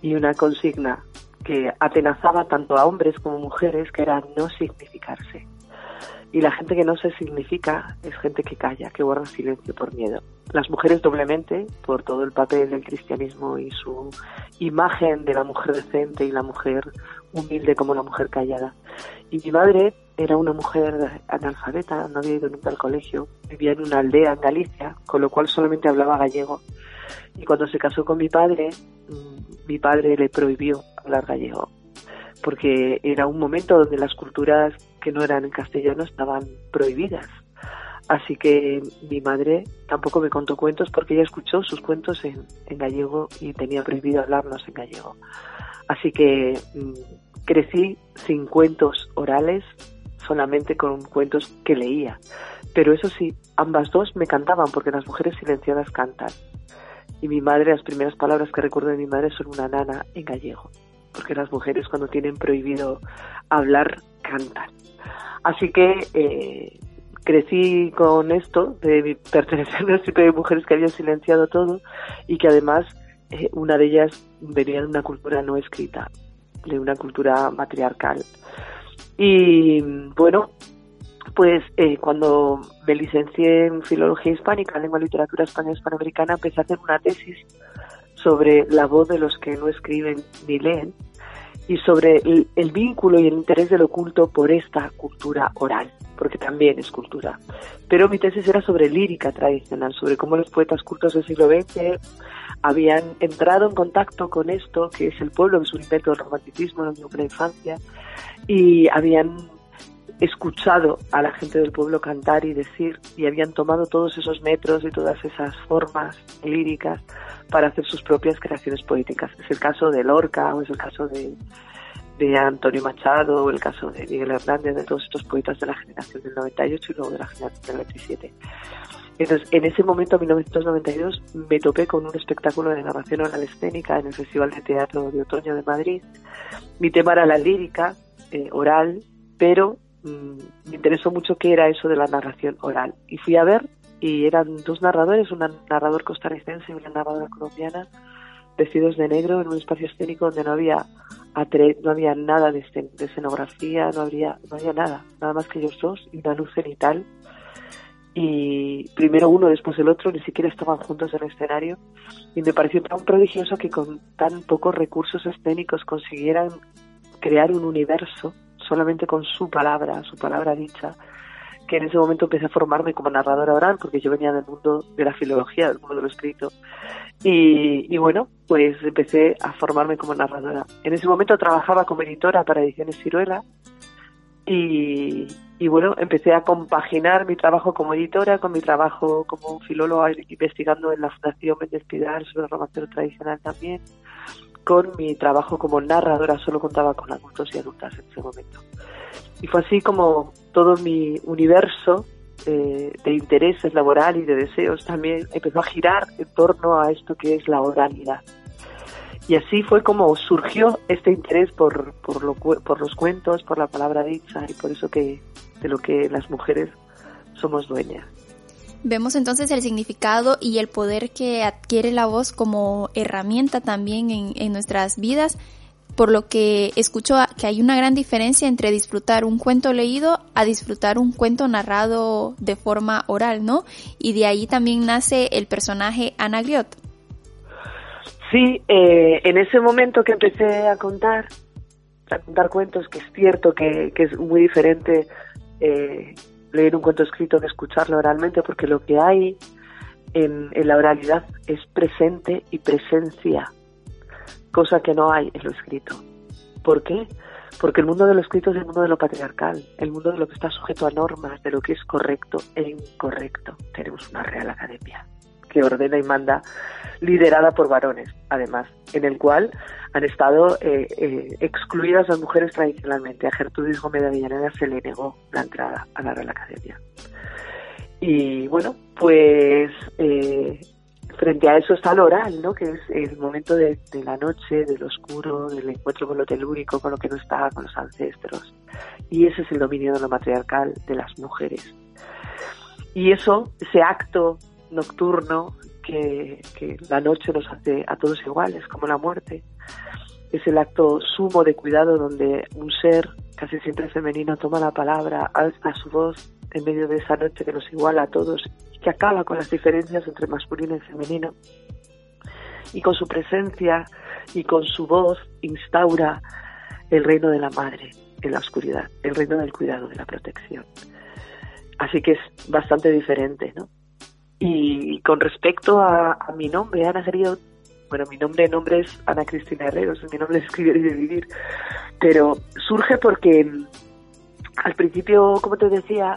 y una consigna que atenazaba tanto a hombres como mujeres que era no significarse. Y la gente que no se significa es gente que calla, que guarda silencio por miedo. Las mujeres doblemente, por todo el papel del cristianismo y su imagen de la mujer decente y la mujer humilde como la mujer callada. Y mi madre era una mujer analfabeta, no había ido nunca al colegio, vivía en una aldea en Galicia, con lo cual solamente hablaba gallego. Y cuando se casó con mi padre, mm, mi padre le prohibió hablar gallego, porque era un momento donde las culturas que no eran en castellano estaban prohibidas. Así que mi madre tampoco me contó cuentos porque ella escuchó sus cuentos en, gallego y tenía prohibido hablarnos en gallego. Así que mm, crecí sin cuentos orales, solamente con cuentos que leía. Pero eso sí, ambas dos me cantaban porque las mujeres silenciadas cantan. Y mi madre, las primeras palabras que recuerdo de mi madre son una nana en gallego, porque las mujeres cuando tienen prohibido hablar cantan. Así que eh, crecí con esto de pertenecer a un tipo de mujeres que habían silenciado todo y que además eh, una de ellas venía de una cultura no escrita, de una cultura matriarcal. Y bueno, pues eh, cuando me licencié en Filología Hispánica, Lengua y Literatura Española Hispanoamericana, empecé a hacer una tesis sobre la voz de los que no escriben ni leen y sobre el, vínculo y el interés del oculto por esta cultura oral, porque también es cultura. Pero mi tesis era sobre lírica tradicional, sobre cómo los poetas cultos del siglo XX habían entrado en contacto con esto, que es el pueblo, que es un invento del romanticismo, de la infancia, y habían escuchado a la gente del pueblo cantar y decir, y habían tomado todos esos metros y todas esas formas líricas para hacer sus propias creaciones poéticas. Es el caso de Lorca o es el caso de, de Antonio Machado o el caso de Miguel Hernández, de todos estos poetas de la generación del 98 y luego de la generación del 97. Entonces, en ese momento, en 1992, me topé con un espectáculo de narración oral escénica en el Festival de Teatro de Otoño de Madrid. Mi tema era la lírica eh, oral, pero mm, me interesó mucho qué era eso de la narración oral. Y fui a ver y eran dos narradores, un narrador costarricense y una narradora colombiana, vestidos de negro en un espacio escénico donde no había no había nada de, escenografía, no habría, no había nada, nada más que ellos dos y una luz cenital. Y primero uno, después el otro, ni siquiera estaban juntos en el escenario. Y me pareció tan prodigioso que con tan pocos recursos escénicos consiguieran crear un universo solamente con su palabra, su palabra dicha, que en ese momento empecé a formarme como narradora oral, porque yo venía del mundo de la filología, del mundo de lo escrito. Y, bueno, pues empecé a formarme como narradora. En ese momento trabajaba como editora para Ediciones Ciruela y, bueno, empecé a compaginar mi trabajo como editora con mi trabajo como filóloga investigando en la Fundación Méndez Pidal sobre el romancero tradicional también, con mi trabajo como narradora, solo contaba con adultos y adultas en ese momento. Y fue así como todo mi universo eh, de intereses laboral y de deseos también empezó a girar en torno a esto que es la oralidad. Y así fue como surgió este interés por, por, lo, por los cuentos, por la palabra dicha y por eso que de lo que las mujeres somos dueñas. Vemos entonces el significado y el poder que adquiere la voz como herramienta también en, en nuestras vidas por lo que escucho que hay una gran diferencia entre disfrutar un cuento leído a disfrutar un cuento narrado de forma oral, ¿no? Y de ahí también nace el personaje Anagriot. Sí, eh, en ese momento que empecé a contar, a contar cuentos, que es cierto que, es muy diferente eh, leer un cuento escrito que escucharlo oralmente, porque lo que hay en la oralidad es presente y presencia cosa que no hay en lo escrito. ¿Por qué? Porque el mundo de lo escrito es el mundo de lo patriarcal, el mundo de lo que está sujeto a normas, de lo que es correcto e incorrecto. Tenemos una Real Academia que ordena y manda, liderada por varones, además, en el cual han estado eh, eh, excluidas las mujeres tradicionalmente. A Gertrudis Gómez de Avellaneda se le negó la entrada a la Real Academia. Y bueno, pues eh, frente a eso está el oral, ¿no? que es el momento de, la noche, del oscuro, del encuentro con lo telúrico, con lo que no está, con los ancestros. Y ese es el dominio de lo matriarcal de las mujeres. Y eso, ese acto nocturno que, la noche nos hace a todos iguales, como la muerte, es el acto sumo de cuidado donde un ser, casi siempre femenino, toma la palabra, alza su voz en medio de esa noche que nos iguala a todos que acaba con las diferencias entre masculino y femenino. Y con su presencia y con su voz instaura el reino de la madre en la oscuridad, el reino del cuidado, de la protección. Así que es bastante diferente, ¿no? Y con respecto a, mi nombre, Ana Griot, bueno, mi nombre, nombre es Ana Cristina Herrero, es mi nombre es escribir y vivir, pero surge porque al principio, como te decía,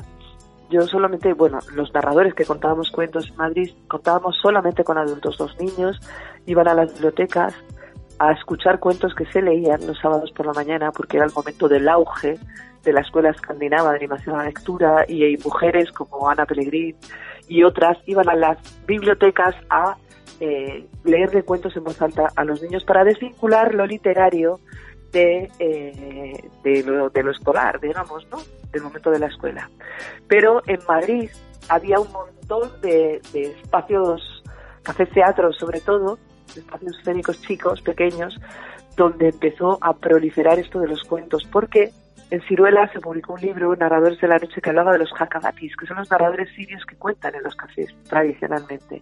yo solamente, bueno, los narradores que contábamos cuentos en Madrid, contábamos solamente con adultos, los niños iban a las bibliotecas a escuchar cuentos que se leían los sábados por la mañana porque era el momento del auge de la escuela escandinava de animación a la lectura y hay mujeres como Ana Pellegrin y otras iban a las bibliotecas a eh, leerle cuentos en voz alta a los niños para desvincular lo literario de, eh, de, lo, de, lo, escolar, digamos, ¿no? Del momento de la escuela. Pero en Madrid había un montón de, de espacios, cafés teatros sobre todo, espacios escénicos chicos, pequeños, donde empezó a proliferar esto de los cuentos, porque en Ciruela se publicó un libro, Narradores de la Noche, que hablaba de los hakabatis, que son los narradores sirios que cuentan en los cafés tradicionalmente.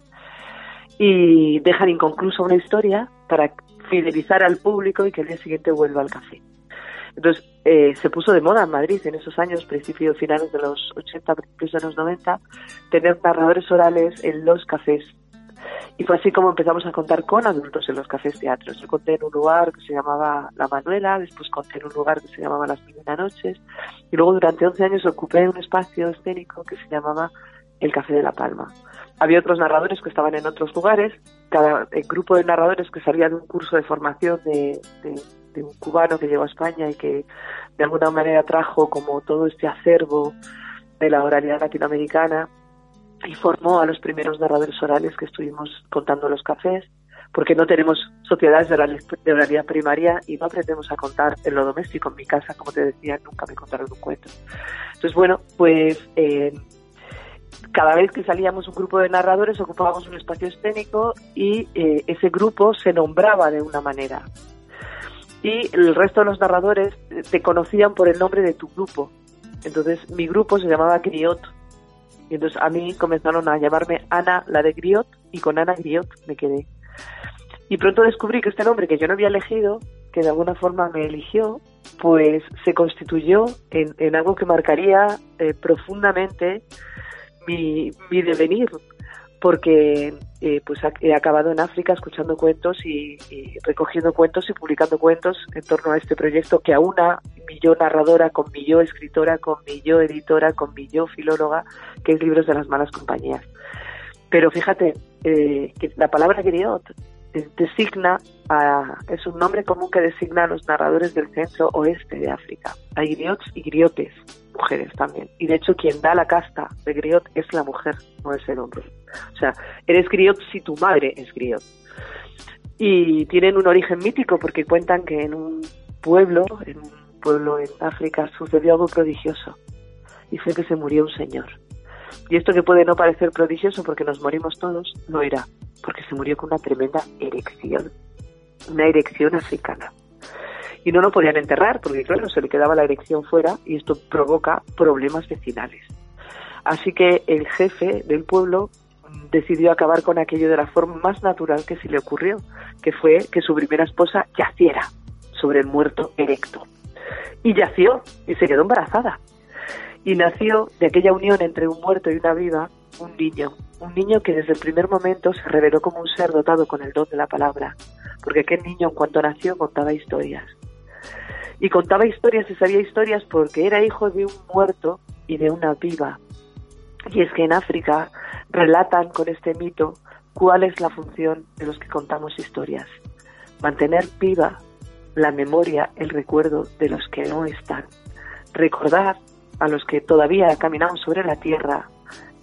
Y dejan inconclusa una historia para fidelizar al público y que el día siguiente vuelva al café. Entonces, eh, se puso de moda en Madrid en esos años, principios finales de los 80, principios de los 90, tener narradores orales en los cafés. Y fue así como empezamos a contar con adultos en los cafés teatros. Yo conté en un lugar que se llamaba La Manuela, después conté en un lugar que se llamaba Las Mil Noches, y luego durante 11 años ocupé un espacio escénico que se llamaba El Café de la Palma. Había otros narradores que estaban en otros lugares, cada grupo de narradores que salía de un curso de formación de, de un cubano que llegó a España y que de alguna manera trajo como todo este acervo de la oralidad latinoamericana y formó a los primeros narradores orales que estuvimos contando los cafés, porque no tenemos sociedades de oralidad, primaria y no aprendemos a contar en lo doméstico. En mi casa, como te decía, nunca me contaron un cuento. Entonces, bueno, pues eh, cada vez que salíamos un grupo de narradores ocupábamos un espacio escénico y eh, ese grupo se nombraba de una manera. Y el resto de los narradores te conocían por el nombre de tu grupo. Entonces mi grupo se llamaba Criot y entonces a mí comenzaron a llamarme Ana, la de Griot, y con Ana Griot me quedé. Y pronto descubrí que este nombre que yo no había elegido, que de alguna forma me eligió, pues se constituyó en, algo que marcaría eh, profundamente mi, mi devenir, porque eh, pues he acabado en África escuchando cuentos y, recogiendo cuentos y publicando cuentos en torno a este proyecto que aúna mi yo narradora con mi yo escritora, con mi yo editora, con mi yo filóloga, que es Libros de las Malas Compañías. Pero fíjate, eh, que la palabra griot designa a, es un nombre común que designa a los narradores del centro oeste de África. Hay griots y griotes, mujeres también. Y de hecho quien da la casta de griot es la mujer, no es el hombre. O sea, eres griot si tu madre es griot. Y tienen un origen mítico porque cuentan que en un pueblo, en un pueblo en África, sucedió algo prodigioso. Y fue que se murió un señor. Y esto que puede no parecer prodigioso porque nos morimos todos, no era, porque se murió con una tremenda erección, una erección africana. Y no lo podían enterrar porque, claro, se le quedaba la erección fuera y esto provoca problemas vecinales. Así que el jefe del pueblo decidió acabar con aquello de la forma más natural que se le ocurrió, que fue que su primera esposa yaciera sobre el muerto erecto. Y yació y se quedó embarazada. Y nació de aquella unión entre un muerto y una viva un niño, un niño que desde el primer momento se reveló como un ser dotado con el don de la palabra, porque aquel niño en cuanto nació contaba historias. Y contaba historias y sabía historias porque era hijo de un muerto y de una viva. Y es que en África relatan con este mito ¿Cuál es la función de los que contamos historias? Mantener viva la memoria, el recuerdo de los que no están. Recordar a los que todavía caminamos sobre la tierra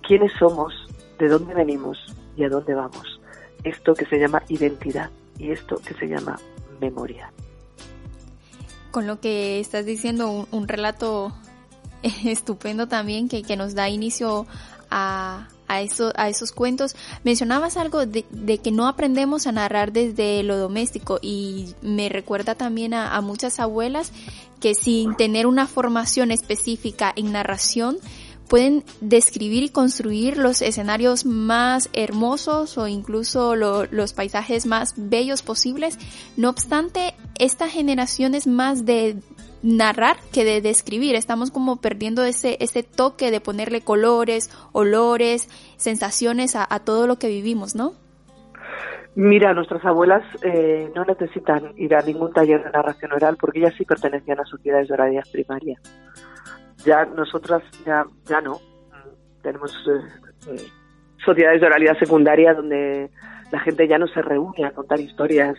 quiénes somos, de dónde venimos y a dónde vamos. Esto que se llama identidad y esto que se llama memoria. Con lo que estás diciendo, un, relato estupendo también que, que nos da inicio a, a, a esos cuentos. Mencionabas algo de, que no aprendemos a narrar desde lo doméstico y me recuerda también a, muchas abuelas que sin tener una formación específica en narración, pueden describir y construir los escenarios más hermosos o incluso los paisajes más bellos posibles. No obstante, esta generación es más de narrar que de describir. Estamos como perdiendo ese, ese toque de ponerle colores, olores, sensaciones a, todo lo que vivimos, ¿no? Mira, nuestras abuelas eh, no necesitan ir a ningún taller de narración oral porque ellas sí pertenecían a sociedades de oralidad primaria. Ya nosotras ya, ya no. Tenemos eh, eh, sociedades de oralidad secundaria donde la gente ya no se reúne a contar historias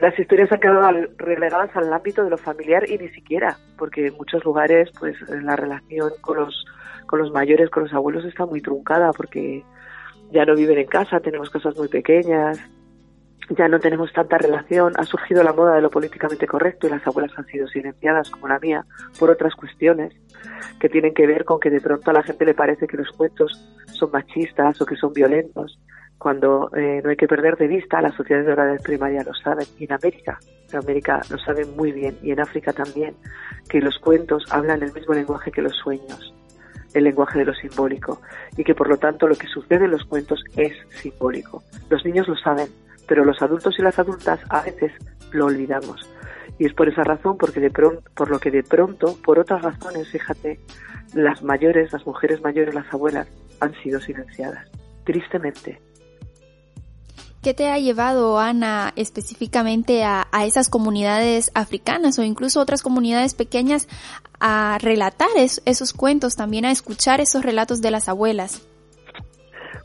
las historias han quedado relegadas al ámbito de lo familiar y ni siquiera, porque en muchos lugares pues la relación con los, con los mayores, con los abuelos está muy truncada porque ya no viven en casa, tenemos casas muy pequeñas, ya no tenemos tanta relación, ha surgido la moda de lo políticamente correcto y las abuelas han sido silenciadas como la mía por otras cuestiones que tienen que ver con que de pronto a la gente le parece que los cuentos son machistas o que son violentos cuando eh, no hay que perder de vista, las sociedades de oralidad primaria lo saben, y en América, en América lo saben muy bien, y en África también, que los cuentos hablan el mismo lenguaje que los sueños, el lenguaje de lo simbólico, y que por lo tanto lo que sucede en los cuentos es simbólico. Los niños lo saben, pero los adultos y las adultas a veces lo olvidamos. Y es por esa razón, porque de pronto, por lo que de pronto, por otras razones, fíjate, las mayores, las mujeres mayores, las abuelas, han sido silenciadas. Tristemente, ¿Qué te ha llevado, Ana, específicamente a, esas comunidades africanas o incluso otras comunidades pequeñas a relatar esos cuentos, también a escuchar esos relatos de las abuelas?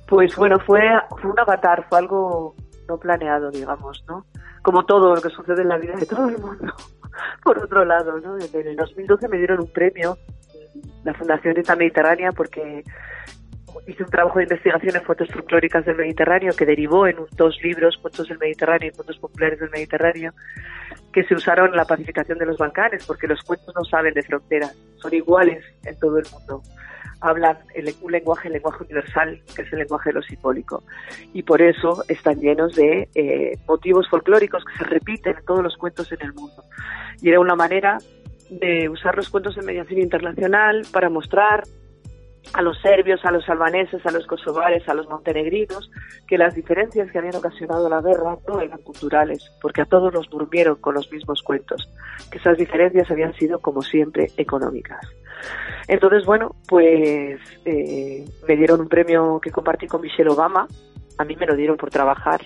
Pues bueno, fue, fue un avatar, fue algo no planeado, digamos, ¿no? Como todo lo que sucede en la vida de todo el mundo. Por otro lado, ¿no? En el 2012 me dieron un premio, la Fundación Ita Mediterránea, porque hice un trabajo de investigación en fotos folclóricas del Mediterráneo que derivó en dos libros, Cuentos del Mediterráneo y Cuentos Populares del Mediterráneo, que se usaron en la pacificación de los Balcanes, porque los cuentos no saben de fronteras, son iguales en todo el mundo. Hablan un lenguaje, el lenguaje universal, que es el lenguaje de lo simbólico. Y por eso están llenos de eh, motivos folclóricos que se repiten en todos los cuentos en el mundo. Y era una manera de usar los cuentos de mediación internacional para mostrar a los serbios, a los albaneses, a los kosovares, a los montenegrinos, que las diferencias que habían ocasionado la guerra no eran culturales, porque a todos los durmieron con los mismos cuentos, que esas diferencias habían sido, como siempre, económicas. Entonces, bueno, pues eh, me dieron un premio que compartí con Michelle Obama, a mí me lo dieron por trabajar,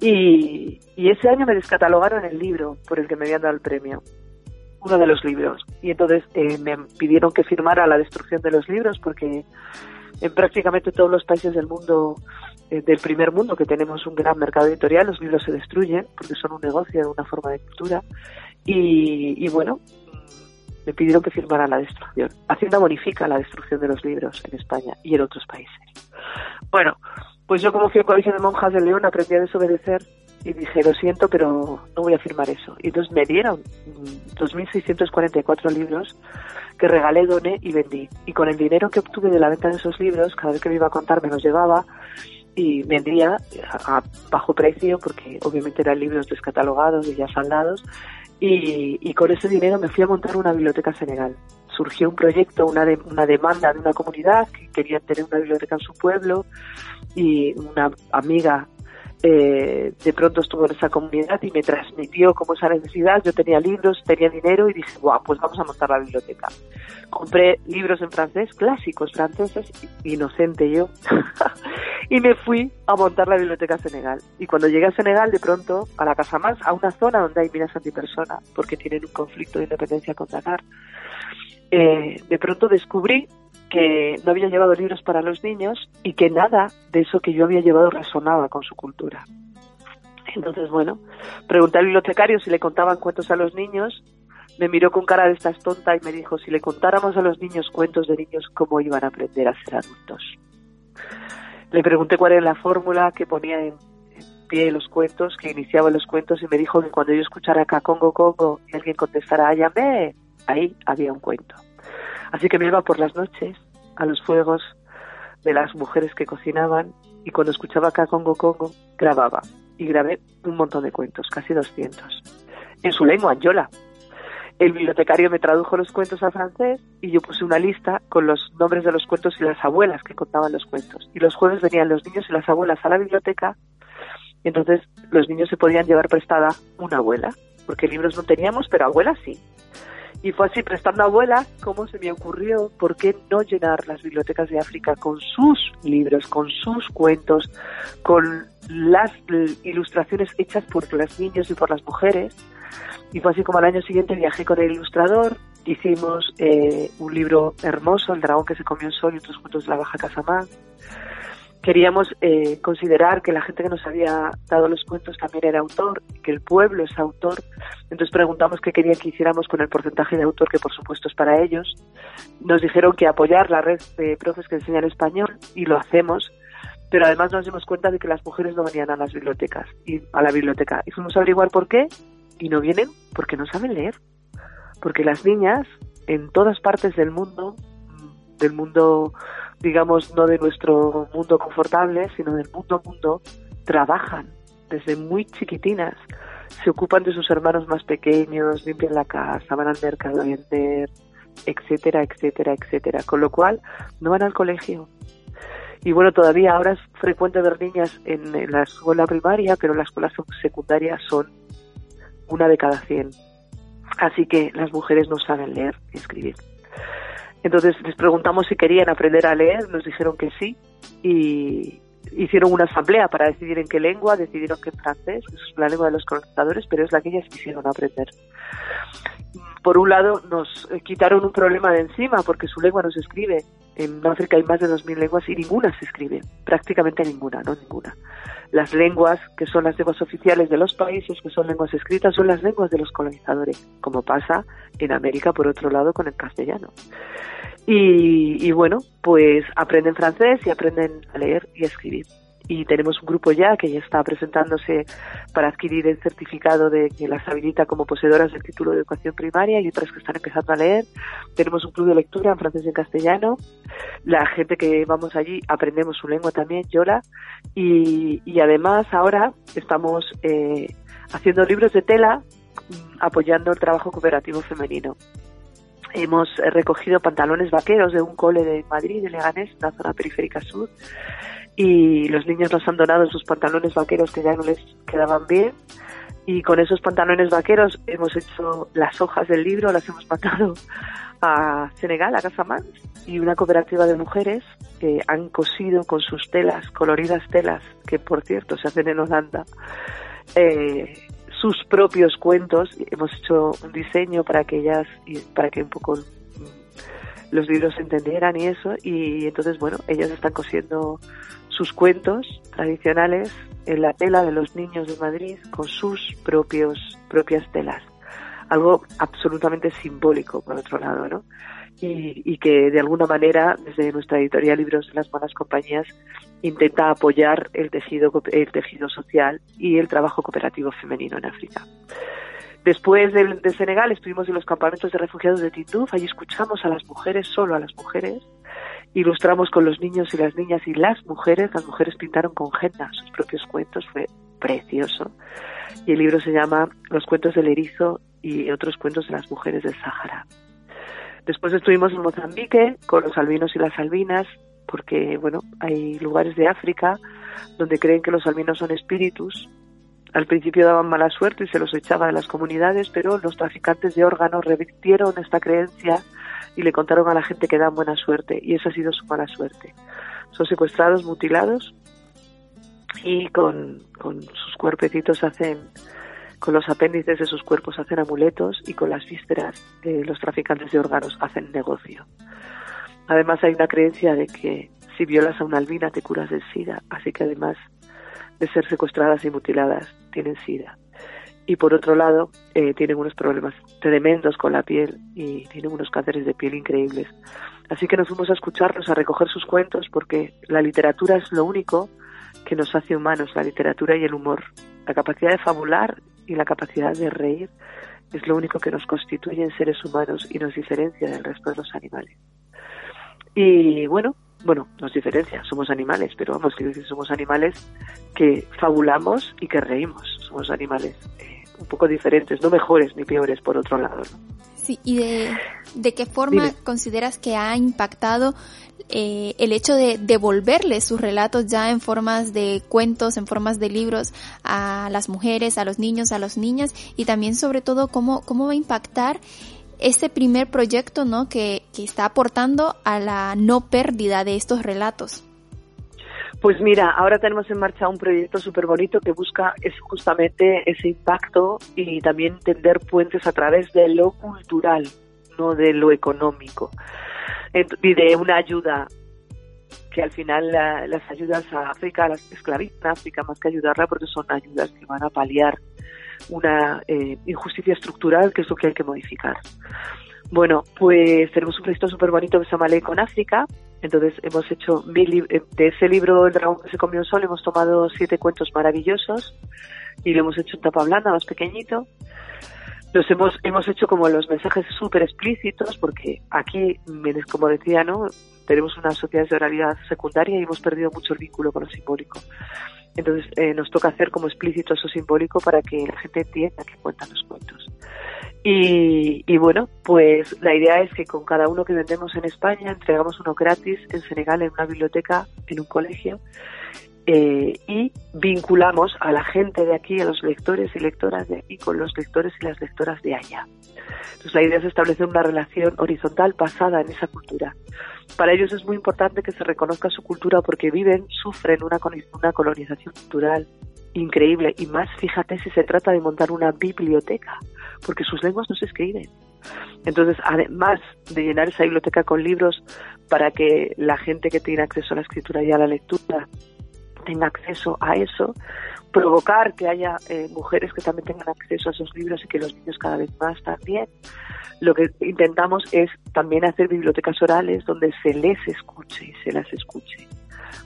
y, y ese año me descatalogaron el libro por el que me habían dado el premio uno de los libros. Y entonces eh, me pidieron que firmara la destrucción de los libros porque en prácticamente todos los países del mundo, eh, del primer mundo, que tenemos un gran mercado editorial, los libros se destruyen porque son un negocio, una forma de cultura. Y, y bueno, me pidieron que firmara la destrucción. Hacienda bonifica la destrucción de los libros en España y en otros países. Bueno, pues yo como fui al Colegio de Monjas de León aprendí a desobedecer y dije, lo siento, pero no voy a firmar eso. Y entonces me dieron 2.644 libros que regalé, doné y vendí. Y con el dinero que obtuve de la venta de esos libros, cada vez que me iba a contar me los llevaba y vendía a bajo precio, porque obviamente eran libros descatalogados y ya saldados. Y, y con ese dinero me fui a montar una biblioteca Senegal. Surgió un proyecto, una, de, una demanda de una comunidad que querían tener una biblioteca en su pueblo y una amiga eh, de pronto estuvo en esa comunidad y me transmitió como esa necesidad. Yo tenía libros, tenía dinero y dije, guau, pues vamos a montar la biblioteca. Compré libros en francés, clásicos franceses, inocente yo, y me fui a montar la biblioteca Senegal. Y cuando llegué a Senegal, de pronto, a la Casa Más, a una zona donde hay minas antipersona, porque tienen un conflicto de independencia con Dakar, eh, de pronto descubrí que no había llevado libros para los niños y que nada de eso que yo había llevado resonaba con su cultura. Entonces, bueno, pregunté al bibliotecario si le contaban cuentos a los niños, me miró con cara de estas tonta y me dijo, si le contáramos a los niños cuentos de niños, ¿cómo iban a aprender a ser adultos? Le pregunté cuál era la fórmula que ponía en, pie los cuentos, que iniciaba los cuentos y me dijo que cuando yo escuchara acá Congo Congo y alguien contestara Ayame, ahí había un cuento. Así que me iba por las noches a los fuegos de las mujeres que cocinaban y cuando escuchaba Congo Congo grababa y grabé un montón de cuentos, casi 200, en su lengua, en Yola. El bibliotecario me tradujo los cuentos a francés y yo puse una lista con los nombres de los cuentos y las abuelas que contaban los cuentos. Y los jueves venían los niños y las abuelas a la biblioteca y entonces los niños se podían llevar prestada una abuela, porque libros no teníamos, pero abuelas sí. Y fue así, prestando abuela, cómo se me ocurrió, ¿por qué no llenar las bibliotecas de África con sus libros, con sus cuentos, con las ilustraciones hechas por los niños y por las mujeres? Y fue así como al año siguiente viajé con el ilustrador, hicimos eh, un libro hermoso, El dragón que se comió el sol y otros cuentos de la Baja Casamán queríamos eh, considerar que la gente que nos había dado los cuentos también era autor, que el pueblo es autor. Entonces preguntamos qué querían que hiciéramos con el porcentaje de autor, que por supuesto es para ellos. Nos dijeron que apoyar la red de profes que enseñan español y lo hacemos. Pero además nos dimos cuenta de que las mujeres no venían a las bibliotecas y a la biblioteca. Y fuimos a averiguar por qué y no vienen porque no saben leer. Porque las niñas en todas partes del mundo, del mundo digamos, no de nuestro mundo confortable, sino del mundo mundo, trabajan desde muy chiquitinas, se ocupan de sus hermanos más pequeños, limpian la casa, van al mercado a vender, etcétera, etcétera, etcétera. Con lo cual, no van al colegio. Y bueno, todavía ahora es frecuente ver niñas en, en la escuela primaria, pero en la escuela secundaria son una de cada cien. Así que las mujeres no saben leer y escribir. Entonces les preguntamos si querían aprender a leer, nos dijeron que sí y hicieron una asamblea para decidir en qué lengua, decidieron que en francés, es la lengua de los colonizadores, pero es la que ellas quisieron aprender. Por un lado nos quitaron un problema de encima porque su lengua no se escribe. En África hay más de 2.000 lenguas y ninguna se escribe, prácticamente ninguna, no ninguna. Las lenguas que son las lenguas oficiales de los países, que son lenguas escritas, son las lenguas de los colonizadores, como pasa en América, por otro lado, con el castellano. Y, bueno, pues aprenden francés y aprenden a leer y a escribir. Y tenemos un grupo ya que ya está presentándose para adquirir el certificado de que las habilita como poseedoras del título de educación primaria y otras que están empezando a leer. Tenemos un club de lectura en francés y en castellano. La gente que vamos allí aprendemos su lengua también, Yola. Y, y además ahora estamos eh, haciendo libros de tela mm, apoyando el trabajo cooperativo femenino. Hemos eh, recogido pantalones vaqueros de un cole de Madrid, de Leganés, la zona periférica sur, y los niños nos han donado sus pantalones vaqueros que ya no les quedaban bien. Y con esos pantalones vaqueros hemos hecho las hojas del libro, las hemos mandado a Senegal, a Casamance, y una cooperativa de mujeres que han cosido con sus telas, coloridas telas, que por cierto se hacen en Holanda, eh, sus propios cuentos. Hemos hecho un diseño para que ellas, para que un poco los libros se entendieran y eso. Y entonces, bueno, ellas están cosiendo sus cuentos tradicionales en la tela de los niños de Madrid con sus propios, propias telas. Algo absolutamente simbólico, por otro lado, ¿no? y, que de alguna manera desde nuestra editorial Libros de las Buenas Compañías intenta apoyar el tejido, el tejido social y el trabajo cooperativo femenino en África. Después de, Senegal estuvimos en los campamentos de refugiados de Tinduf, allí escuchamos a las mujeres, solo a las mujeres, ilustramos con los niños y las niñas y las mujeres, las mujeres pintaron con henna sus propios cuentos, fue precioso. Y el libro se llama Los cuentos del erizo y otros cuentos de las mujeres del Sáhara. Después estuvimos en Mozambique con los albinos y las albinas, porque bueno, hay lugares de África donde creen que los albinos son espíritus. Al principio daban mala suerte y se los echaba de las comunidades, pero los traficantes de órganos revirtieron esta creencia y le contaron a la gente que dan buena suerte, y esa ha sido su mala suerte. Son secuestrados, mutilados y con, con sus cuerpecitos hacen con los apéndices de sus cuerpos hacen amuletos y con las vísceras de los traficantes de órganos hacen negocio. Además hay una creencia de que si violas a una albina te curas del SIDA, así que además de ser secuestradas y mutiladas tienen SIDA. Y por otro lado, eh, tienen unos problemas tremendos con la piel y tienen unos cánceres de piel increíbles. Así que nos fuimos a escucharlos, a recoger sus cuentos, porque la literatura es lo único que nos hace humanos, la literatura y el humor. La capacidad de fabular y la capacidad de reír es lo único que nos constituye en seres humanos y nos diferencia del resto de los animales. Y bueno, bueno, nos diferencia, somos animales, pero vamos, quiero decir, somos animales que fabulamos y que reímos, somos animales eh, un poco diferentes, no mejores ni peores por otro lado. Sí, ¿y de, qué forma consideras que ha impactado eh, el hecho de devolverle sus relatos ya en formas de cuentos, en formas de libros a las mujeres, a los niños, a las niñas y también sobre todo cómo, cómo va a impactar este primer proyecto ¿no? que, que está aportando a la no pérdida de estos relatos. Pues mira, ahora tenemos en marcha un proyecto súper bonito que busca es justamente ese impacto y también tender puentes a través de lo cultural, no de lo económico y de una ayuda que al final las ayudas a África, las esclavistas a África, más que ayudarla, porque son ayudas que van a paliar una eh, injusticia estructural, que es lo que hay que modificar. Bueno, pues tenemos un proyecto súper bonito que se llama Ley con África. Entonces hemos hecho mil, eh, de ese libro El dragón que se comió sol, hemos tomado siete cuentos maravillosos y lo hemos hecho en tapa blanda, más pequeñito los hemos, hemos hecho como los mensajes súper explícitos, porque aquí, como decía, ¿no? Tenemos una sociedad de oralidad secundaria y hemos perdido mucho el vínculo con lo simbólico. Entonces eh, nos toca hacer como explícito eso simbólico para que la gente entienda que cuentan los cuentos. Y, y, bueno, pues la idea es que con cada uno que vendemos en España entregamos uno gratis en Senegal en una biblioteca, en un colegio, eh, y vinculamos a la gente de aquí, a los lectores y lectoras de aquí, con los lectores y las lectoras de allá. Entonces la idea es establecer una relación horizontal basada en esa cultura. Para ellos es muy importante que se reconozca su cultura porque viven, sufren una, una colonización cultural increíble y más fíjate si se trata de montar una biblioteca porque sus lenguas no se escriben entonces además de llenar esa biblioteca con libros para que la gente que tiene acceso a la escritura y a la lectura tenga acceso a eso, provocar que haya eh, mujeres que también tengan acceso a esos libros y que los niños cada vez más también. Lo que intentamos es también hacer bibliotecas orales donde se les escuche y se las escuche,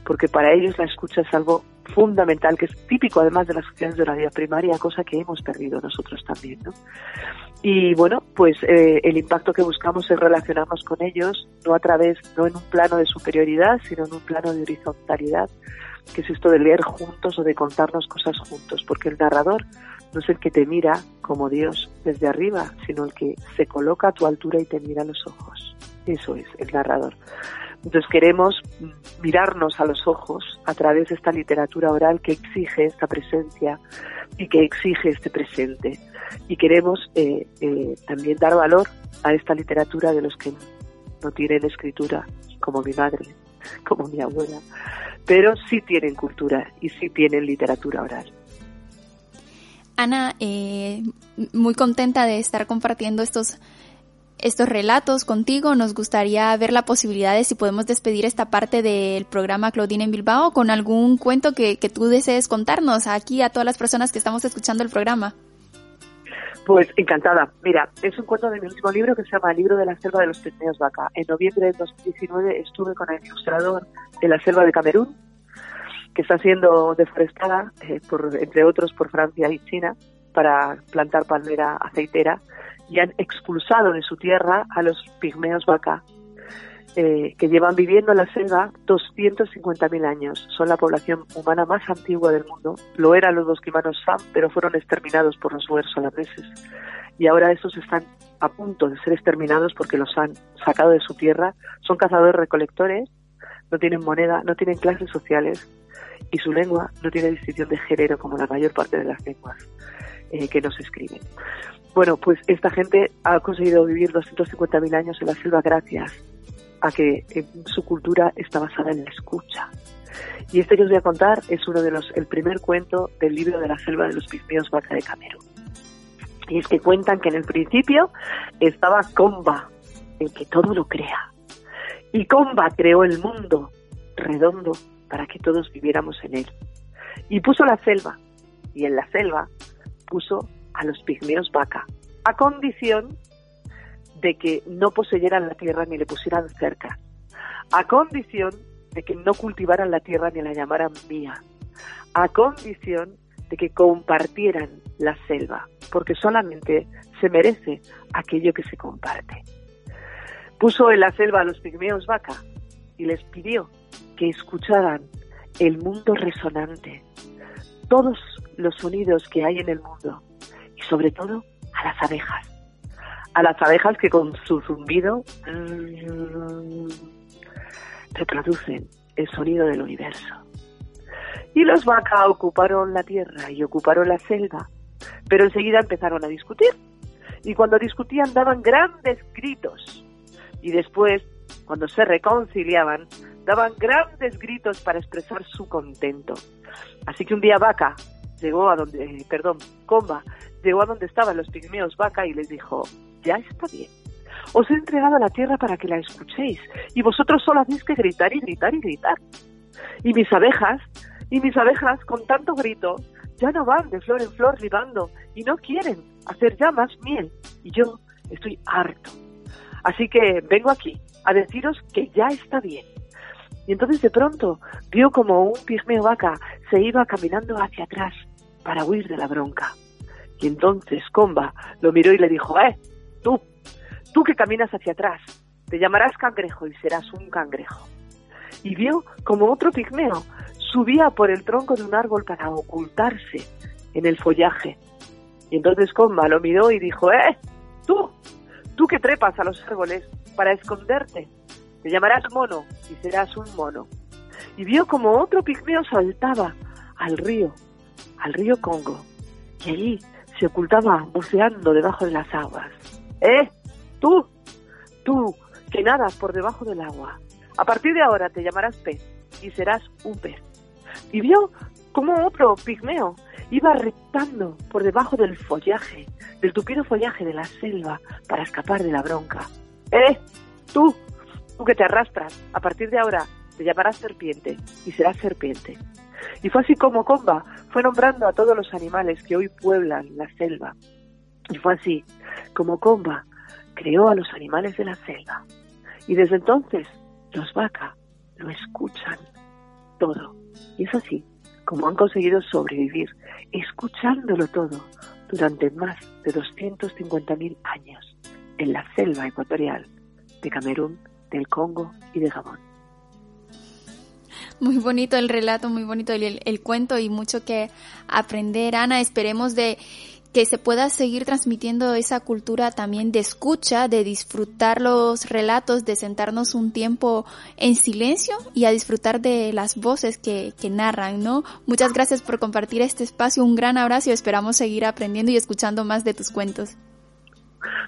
porque para ellos la escucha es algo fundamental, que es típico además de las sociedades de la vida primaria, cosa que hemos perdido nosotros también. ¿no? Y bueno, pues eh, el impacto que buscamos es relacionarnos con ellos, no a través, no en un plano de superioridad, sino en un plano de horizontalidad, que es esto de leer juntos o de contarnos cosas juntos, porque el narrador no es el que te mira como Dios desde arriba, sino el que se coloca a tu altura y te mira a los ojos. Eso es el narrador. Entonces queremos mirarnos a los ojos a través de esta literatura oral que exige esta presencia y que exige este presente. Y queremos eh, eh, también dar valor a esta literatura de los que no tienen escritura, como mi madre, como mi abuela, pero sí tienen cultura y sí tienen literatura oral. Ana, eh, muy contenta de estar compartiendo estos, estos relatos contigo. Nos gustaría ver la posibilidad de si podemos despedir esta parte del programa Claudine en Bilbao con algún cuento que, que tú desees contarnos aquí a todas las personas que estamos escuchando el programa. Pues encantada. Mira, es un cuento de mi último libro que se llama El libro de la selva de los Pigmeos Vaca. En noviembre de 2019 estuve con el ilustrador de la selva de Camerún, que está siendo deforestada, eh, entre otros, por Francia y China, para plantar palmera aceitera, y han expulsado de su tierra a los pigmeos vaca, eh, que llevan viviendo en la selva 250.000 años. Son la población humana más antigua del mundo. Lo eran los bosquimanos Sam, pero fueron exterminados por los holandeses. Y ahora esos están a punto de ser exterminados porque los han sacado de su tierra. Son cazadores-recolectores, no tienen moneda, no tienen clases sociales y su lengua no tiene distinción de género como la mayor parte de las lenguas eh, que nos escriben. Bueno, pues esta gente ha conseguido vivir 250.000 años en la selva gracias a que su cultura está basada en la escucha. Y este que os voy a contar es uno de los, el primer cuento del libro de la selva de los pigmeos vaca de Camerún. Y es que cuentan que en el principio estaba Comba, el que todo lo crea. Y Comba creó el mundo redondo para que todos viviéramos en él. Y puso la selva, y en la selva puso a los pigmeos vaca, a condición de que no poseyeran la tierra ni le pusieran cerca, a condición de que no cultivaran la tierra ni la llamaran mía, a condición de que compartieran la selva, porque solamente se merece aquello que se comparte. Puso en la selva a los pigmeos vaca y les pidió que escucharan el mundo resonante, todos los sonidos que hay en el mundo y sobre todo a las abejas. A las abejas que con su zumbido mmm, reproducen el sonido del universo. Y los vacas ocuparon la tierra y ocuparon la selva, pero enseguida empezaron a discutir. Y cuando discutían daban grandes gritos. Y después, cuando se reconciliaban, daban grandes gritos para expresar su contento. Así que un día Vaca llegó a donde, eh, perdón, Comba llegó a donde estaban los pigmeos Vaca y les dijo, ya está bien. Os he entregado la tierra para que la escuchéis y vosotros solo hacéis que gritar y gritar y gritar. Y mis abejas, y mis abejas con tanto grito, ya no van de flor en flor libando y no quieren hacer ya más miel. Y yo estoy harto. Así que vengo aquí a deciros que ya está bien. Y entonces de pronto vio como un pigmeo vaca se iba caminando hacia atrás para huir de la bronca. Y entonces Comba lo miró y le dijo, ¡eh! Tú, tú que caminas hacia atrás, te llamarás cangrejo y serás un cangrejo. Y vio como otro pigmeo subía por el tronco de un árbol para ocultarse en el follaje. Y entonces Comba lo miró y dijo, ¡eh! Tú, tú que trepas a los árboles para esconderte te llamarás mono y serás un mono. Y vio como otro pigmeo saltaba al río, al río Congo, y allí se ocultaba buceando debajo de las aguas. ¡Eh! ¡Tú! ¡Tú! que nadas por debajo del agua. A partir de ahora te llamarás pez y serás un pez. Y vio como otro pigmeo iba reptando por debajo del follaje, del tupido follaje de la selva para escapar de la bronca. ¡Eh! ¡Tú! Tú que te arrastras, a partir de ahora te llamarás serpiente y serás serpiente. Y fue así como Comba fue nombrando a todos los animales que hoy pueblan la selva. Y fue así como Comba creó a los animales de la selva. Y desde entonces los vaca lo escuchan todo. Y es así como han conseguido sobrevivir, escuchándolo todo durante más de 250.000 años en la selva ecuatorial de Camerún del Congo y de Gabón. Muy bonito el relato, muy bonito el, el, cuento y mucho que aprender, Ana. Esperemos de que se pueda seguir transmitiendo esa cultura también de escucha, de disfrutar los relatos, de sentarnos un tiempo en silencio y a disfrutar de las voces que, que narran, ¿no? Muchas gracias por compartir este espacio, un gran abrazo y esperamos seguir aprendiendo y escuchando más de tus cuentos.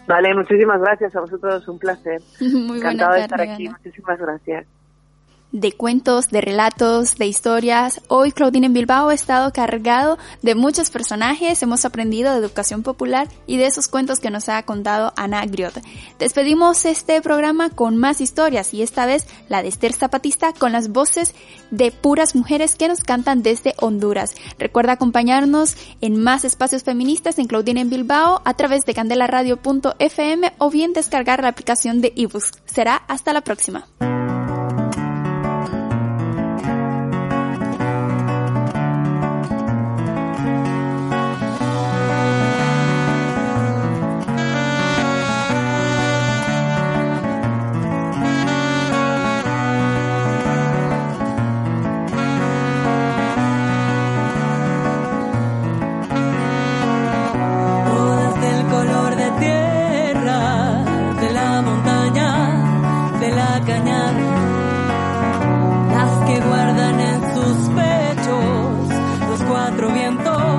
Vale, muchísimas gracias a vosotros, un placer. Muy Encantado de estar aquí, muchísimas gracias de cuentos, de relatos, de historias. Hoy Claudine en Bilbao ha estado cargado de muchos personajes, hemos aprendido de educación popular y de esos cuentos que nos ha contado Ana Griot. Despedimos este programa con más historias y esta vez la de Esther Zapatista con las voces de puras mujeres que nos cantan desde Honduras. Recuerda acompañarnos en más espacios feministas en Claudine en Bilbao a través de candelaradio.fm o bien descargar la aplicación de ebooks. Será hasta la próxima. cuatro vientos.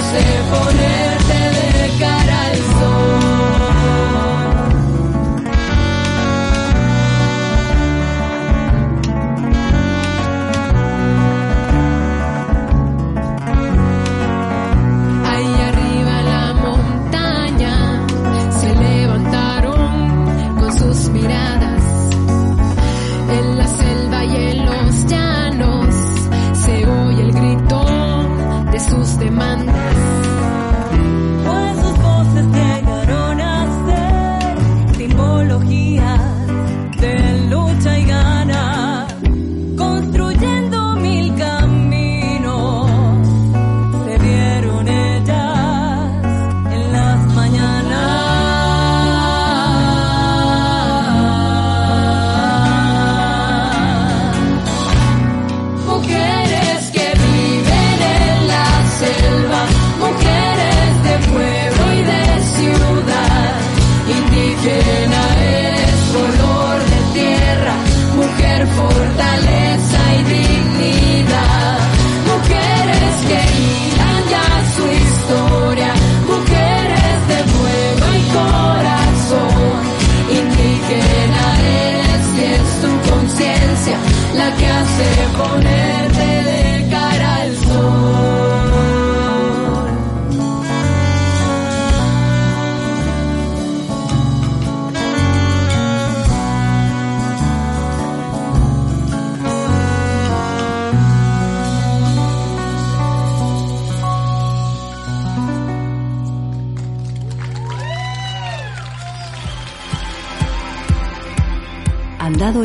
hace ponerte de cara.